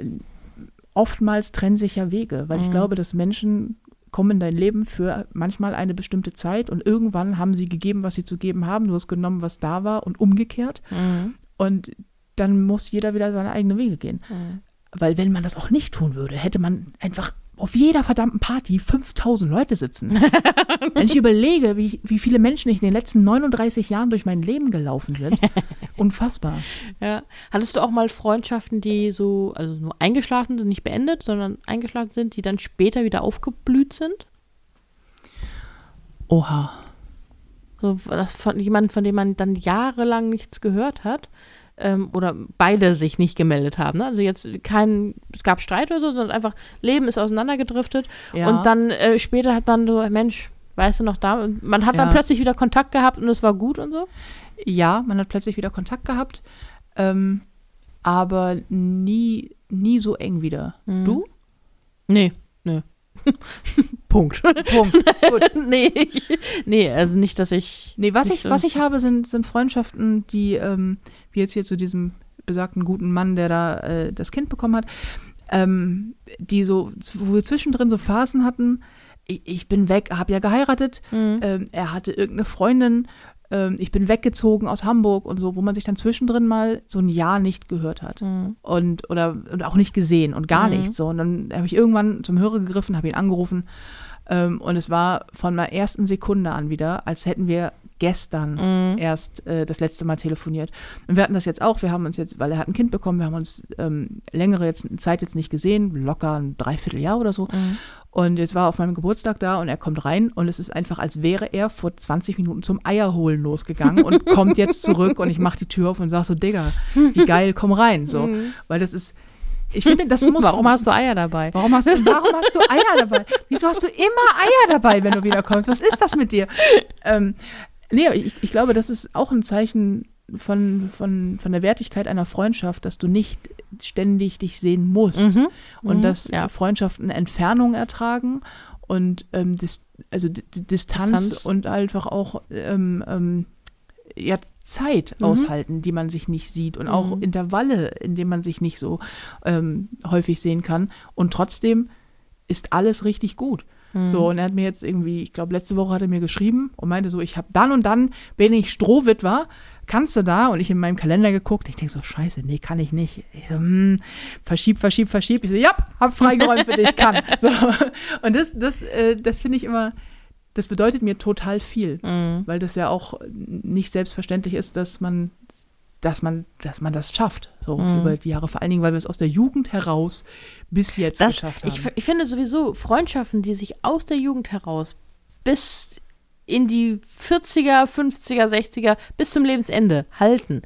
oftmals trennen sich ja Wege, weil ich Mhm. glaube, dass Menschen kommen in dein Leben für manchmal eine bestimmte Zeit und irgendwann haben sie gegeben, was sie zu geben haben, du hast genommen, was da war und umgekehrt Mhm. und dann muss jeder wieder seine eigenen Wege gehen. Mhm. Weil wenn man das auch nicht tun würde, hätte man einfach auf jeder verdammten Party 5000 Leute sitzen. [LAUGHS] wenn ich überlege, wie, wie viele Menschen ich in den letzten 39 Jahren durch mein Leben gelaufen sind, [LAUGHS] unfassbar. Ja. Hattest du auch mal Freundschaften, die so, also nur eingeschlafen sind, nicht beendet, sondern eingeschlafen sind, die dann später wieder aufgeblüht sind? Oha. So, das von jemandem, von dem man dann jahrelang nichts gehört hat. Ähm, oder beide sich nicht gemeldet haben. Ne? Also jetzt kein, es gab Streit oder so, sondern einfach Leben ist auseinandergedriftet. Ja. Und dann äh, später hat man so, Mensch, weißt du noch da? Und man hat dann Ja. plötzlich wieder Kontakt gehabt und es war gut und so. Ja, man hat plötzlich wieder Kontakt gehabt, ähm, aber nie, nie so eng wieder. Mhm. Du? Nee, nee. [LAUGHS] Punkt. Punkt. Gut. [LAUGHS] nee, ich, nee, also nicht, dass ich. Nee, was ich, was ich habe, sind, sind Freundschaften, die, ähm, wie jetzt hier zu diesem besagten guten Mann, der da äh, das Kind bekommen hat, ähm, die so, wo wir zwischendrin so Phasen hatten, ich, ich bin weg, habe ja geheiratet, Mhm. ähm, er hatte irgendeine Freundin, ähm, ich bin weggezogen aus Hamburg und so, wo man sich dann zwischendrin mal so ein Jahr nicht gehört hat. Mhm. und oder und auch nicht gesehen und gar Mhm. nichts so und dann habe ich irgendwann zum Hörer gegriffen, habe ihn angerufen ähm, und es war von der ersten Sekunde an wieder, als hätten wir gestern Mhm. erst äh, das letzte Mal telefoniert und wir hatten das jetzt auch, wir haben uns jetzt, weil er hat ein Kind bekommen, wir haben uns ähm, längere jetzt, Zeit jetzt nicht gesehen, locker ein Dreivierteljahr oder so Mhm. und jetzt war er auf meinem Geburtstag da und er kommt rein und es ist einfach, als wäre er vor 20 Minuten zum Eierholen losgegangen und [LAUGHS] kommt jetzt zurück und ich mache die Tür auf und sage so, Digga, wie [LAUGHS] geil, komm rein. So. Mhm. Weil das ist, ich finde, das [LAUGHS] muss. Warum hast du Eier dabei? warum hast, du, warum hast du Eier dabei? Wieso hast du immer Eier dabei, wenn du wiederkommst? Was ist das mit dir? Ähm, nee, ich, ich glaube, das ist auch ein Zeichen von, von, von der Wertigkeit einer Freundschaft, dass du nicht ständig dich sehen musst Mhm. und Mhm, dass ja. Freundschaften Entfernung ertragen und ähm, dis, also D Distanz, Distanz. und einfach auch ähm, ähm, ja, Zeit Mhm. aushalten, die man sich nicht sieht und auch Mhm. Intervalle, in denen man sich nicht so ähm, häufig sehen kann. Und trotzdem ist alles richtig gut. Mhm. So, und er hat mir jetzt irgendwie, ich glaube, letzte Woche hat er mir geschrieben und meinte so, ich habe dann und dann bin ich Strohwitwer, kannst du da? Und ich in meinem Kalender geguckt, ich denke so, scheiße, nee, kann ich nicht. Ich so, hm, verschieb, verschieb, verschieb. Ich so, ja, hab freigeräumt für dich, kann. [LAUGHS] So, und das, das, äh, das finde ich immer, das bedeutet mir total viel, Mhm. weil das ja auch nicht selbstverständlich ist, dass man dass man, dass man das schafft, so Mhm. über die Jahre, vor allen Dingen, weil wir es aus der Jugend heraus bis jetzt Das, geschafft haben. ich, ich finde sowieso Freundschaften, die sich aus der Jugend heraus bis in die 40er, 50er, 60er, bis zum Lebensende halten,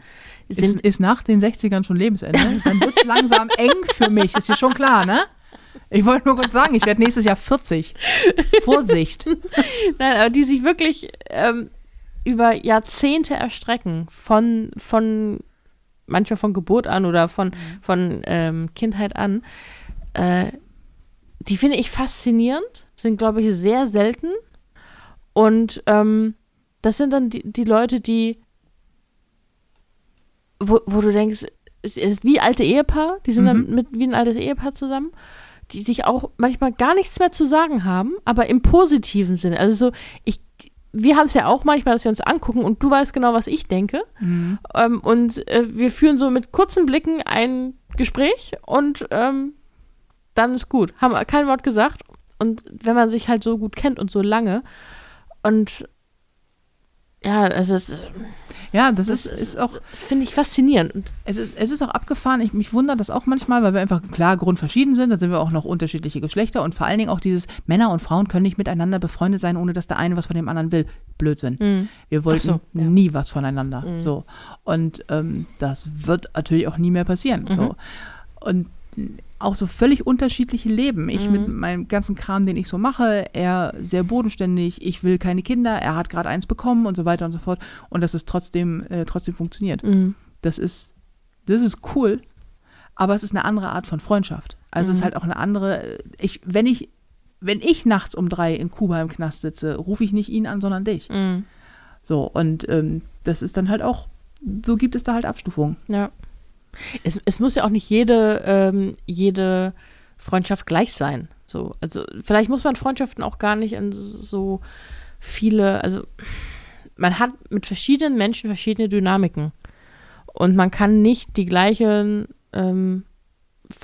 ist, ist nach den 60ern schon Lebensende. [LAUGHS] Dann wird es langsam eng für mich, ist dir schon klar, ne? Ich wollte nur kurz sagen, ich werde nächstes Jahr 40. Vorsicht. Nein, aber die sich wirklich ähm, über Jahrzehnte erstrecken, von, von manchmal von Geburt an oder von, von ähm, Kindheit an, äh, die finde ich faszinierend, sind, glaube ich, sehr selten. Und ähm, das sind dann die, die Leute, die, wo, wo du denkst, es ist wie alte Ehepaar, die sind dann Mhm. mit wie ein altes Ehepaar zusammen, die sich auch manchmal gar nichts mehr zu sagen haben, aber im positiven Sinne. Also so, ich, wir haben es ja auch manchmal, dass wir uns angucken und du weißt genau, was ich denke. Ähm, und äh, wir führen so mit kurzen Blicken ein Gespräch und ähm, dann ist gut. Haben kein Wort gesagt. Und wenn man sich halt so gut kennt und so lange und ja, also Ja, das, Das ist, ist- ist auch, das finde ich faszinierend. Es ist, es ist auch abgefahren. Ich, mich wundert das auch manchmal, weil wir einfach klar grundverschieden sind. Da sind wir auch noch unterschiedliche Geschlechter und vor allen Dingen auch dieses Männer und Frauen können nicht miteinander befreundet sein, ohne dass der eine was von dem anderen will. Blödsinn. Mhm. Wir wollten so, ja. nie was voneinander. Mhm. So. Und ähm, das wird natürlich auch nie mehr passieren. Mhm. So. Und auch so völlig unterschiedliche Leben. Ich Mhm. mit meinem ganzen Kram, den ich so mache, er sehr bodenständig, ich will keine Kinder, er hat gerade eins bekommen und so weiter und so fort. Und dass es trotzdem, äh, trotzdem funktioniert. Mhm. Das ist, das ist cool, aber es ist eine andere Art von Freundschaft. Also es ist Mhm. halt auch eine andere, ich, wenn ich, wenn ich nachts um drei in Kuba im Knast sitze, rufe ich nicht ihn an, sondern dich. Mhm. So, und ähm, das ist dann halt auch, so gibt es da halt Abstufungen. Ja. Es, es muss ja auch nicht jede, ähm, jede Freundschaft gleich sein. So, also vielleicht muss man Freundschaften auch gar nicht an so viele, also man hat mit verschiedenen Menschen verschiedene Dynamiken. Und man kann nicht die gleichen, ähm,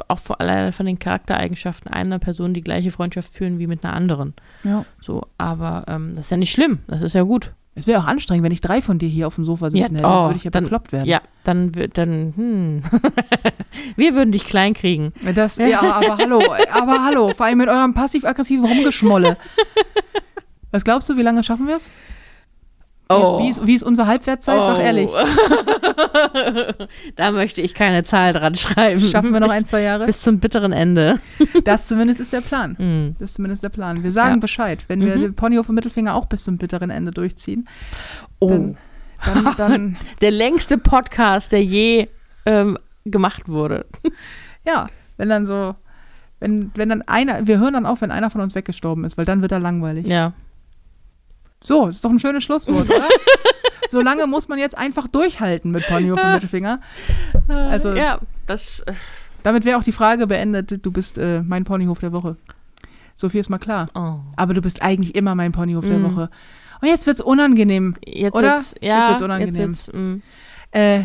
auch vor alleine von den Charaktereigenschaften einer Person die gleiche Freundschaft führen wie mit einer anderen. Ja. So, aber ähm, das ist ja nicht schlimm, das ist ja gut. Es wäre auch anstrengend, wenn ich drei von dir hier auf dem Sofa sitzen Ja, hätte, oh, würde ich ja dann- bekloppt werden. Ja, dann wird dann, hm. [LAUGHS] Wir würden dich klein kriegen. Das, ja, aber hallo, aber hallo, vor allem mit eurem passiv-aggressiven Rumgeschmolle. [LAUGHS] Was glaubst du, wie lange schaffen wir es? Wie, ist, wie, ist, wie ist unsere Halbwertszeit? Sag Oh. ehrlich. [LAUGHS] da möchte ich keine Zahl dran schreiben. Schaffen wir noch bis, ein, zwei Jahre? bis zum bitteren Ende. [LAUGHS] Das zumindest ist der Plan. Hm. Das ist zumindest der Plan. Wir sagen Ja. Bescheid. Wenn wir Mhm. den Ponyhof und Mittelfinger auch bis zum bitteren Ende durchziehen, Oh, Dann- dann, [LAUGHS] dann der längste Podcast, der je ähm, gemacht wurde. ja, wenn dann so, wenn, wenn dann einer, wir hören dann auf, wenn einer von uns weggestorben ist, weil dann wird er langweilig. Ja. So, das ist doch ein schönes Schlusswort, oder? [LAUGHS] so lange muss man jetzt einfach durchhalten mit Ponyhof und Mittelfinger. Also- ja, das. äh, Damit wäre auch die Frage beendet, du bist äh, mein Ponyhof der Woche. So viel ist mal klar. Oh. Aber du bist eigentlich immer mein Ponyhof der Mhm. Woche. Und jetzt wird's unangenehm. Jetzt Oder? wird's, ja, Jetzt wird's unangenehm. Jetzt wird's, mm, Äh,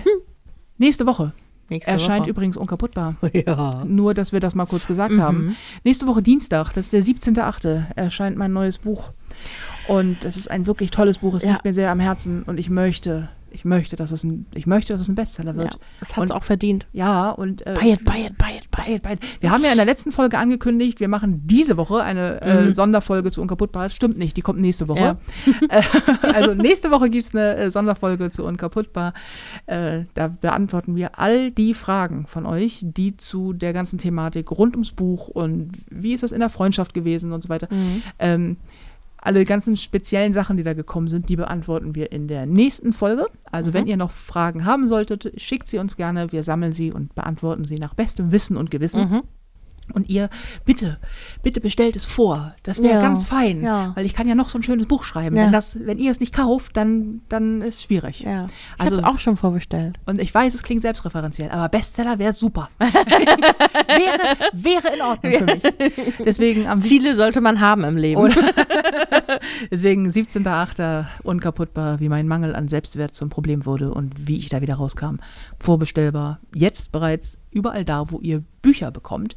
nächste Woche nächste erscheint Woche. übrigens unkaputtbar. [LAUGHS] Ja. Nur, dass wir das mal kurz gesagt haben. Mhm. Nächste Woche Dienstag, das ist der 17.8., erscheint mein neues Buch. Und das ist ein wirklich tolles Buch. Es Ja. liegt mir sehr am Herzen und ich möchte, ich möchte, dass es ein, ich möchte, dass es ein Bestseller Ja, wird. das hat's Und- auch verdient. Ja, und äh, Buy it, buy it, buy it, buy Beid, beid. Wir haben ja in der letzten Folge angekündigt, wir machen diese Woche eine äh, Mhm. Sonderfolge zu Unkaputtbar. Stimmt nicht, die kommt nächste Woche. Ja. [LAUGHS] Äh, also nächste Woche gibt es eine äh, Sonderfolge zu Unkaputtbar. Äh, da beantworten wir all die Fragen von euch, die zu der ganzen Thematik rund ums Buch und wie ist das in der Freundschaft gewesen und so weiter. Mhm. Ähm, alle ganzen speziellen Sachen, die da gekommen sind, die beantworten wir in der nächsten Folge. Also wenn ihr noch Fragen haben solltet, schickt sie uns gerne. Wir sammeln sie und beantworten sie nach bestem Wissen und Gewissen. Mhm. Und ihr, bitte, bitte bestellt es vor. Das wäre Ja, ganz fein. ja. Weil ich kann ja noch so ein schönes Buch schreiben. Ja. Wenn, das, wenn ihr es nicht kauft, dann, dann ist es schwierig. Ja. Ich Also- habe es auch schon vorbestellt. Und ich weiß, es klingt selbstreferenziell, aber Bestseller wäre super. [LAUGHS] wäre, wäre in Ordnung für mich. [LAUGHS] Deswegen am Ziele sollte man haben im Leben. Oder- [LAUGHS] Deswegen 17.8. unkaputtbar, wie mein Mangel an Selbstwert zum Problem wurde und wie ich da wieder rauskam. Vorbestellbar, jetzt bereits überall da, wo ihr Bücher bekommt.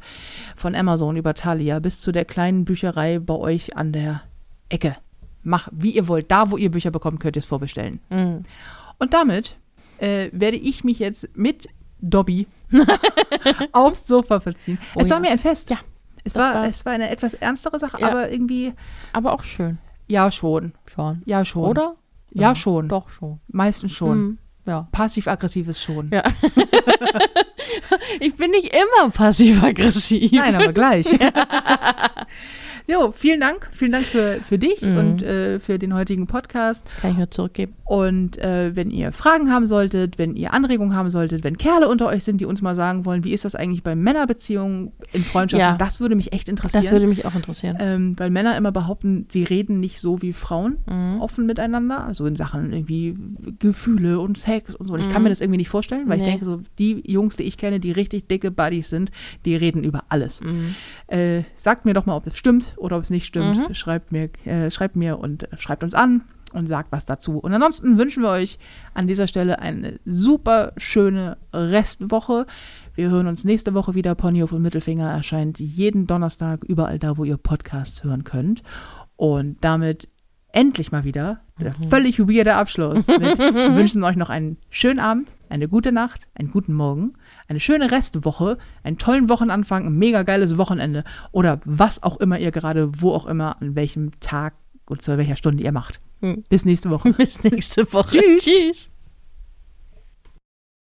Von Amazon über Thalia bis zu der kleinen Bücherei bei euch an der Ecke. Mach, wie ihr wollt. Da, wo ihr Bücher bekommt, könnt ihr es vorbestellen. Mhm. Und damit äh, werde ich mich jetzt mit Dobby [LAUGHS] aufs Sofa verziehen. Oh es war ja. mir ein Fest. Ja, Es war, war- es war eine etwas ernstere Sache, Ja. aber irgendwie, Aber auch schön. ja, schon. Schon. Ja, schon. Oder? Ja, schon. Doch schon. Meistens schon. Mhm. Ja. Passiv-aggressives schon. Ja. [LAUGHS] ich bin nicht immer passiv-aggressiv. Nein, aber gleich. [LAUGHS] jo, vielen Dank. Vielen Dank für, für dich Mhm. und äh, für den heutigen Podcast. Kann ich nur zurückgeben. Und äh, wenn ihr Fragen haben solltet, wenn ihr Anregungen haben solltet, wenn Kerle unter euch sind, die uns mal sagen wollen, wie ist das eigentlich bei Männerbeziehungen in Freundschaften, Ja. das würde mich echt interessieren. Das würde mich auch interessieren. ähm, weil Männer immer behaupten, sie reden nicht so wie Frauen Mhm. offen miteinander, also in Sachen irgendwie Gefühle und Sex und so. Und ich kann mir das irgendwie nicht vorstellen, weil ich Mhm. Nee. denke, so die Jungs, die ich kenne, die richtig dicke Buddies sind, die reden über alles. Mhm. Äh, sagt mir doch mal, ob das stimmt oder ob es nicht stimmt. Mhm. Schreibt mir, äh, schreibt mir und äh, schreibt uns an und sagt was dazu. Und ansonsten wünschen wir euch an dieser Stelle eine super schöne Restwoche. Wir hören uns nächste Woche wieder. Ponyhof und Mittelfinger erscheint jeden Donnerstag überall da, wo ihr Podcasts hören könnt. Und damit endlich mal wieder der völlig weirde Abschluss. [LAUGHS] Wir wünschen euch noch einen schönen Abend, eine gute Nacht, einen guten Morgen, eine schöne Restwoche, einen tollen Wochenanfang, ein mega geiles Wochenende oder was auch immer ihr gerade, wo auch immer, an welchem Tag und zu welcher Stunde ihr macht. Hm. Bis nächste Woche. [LAUGHS] Bis nächste Woche. Tschüss. Tschüss.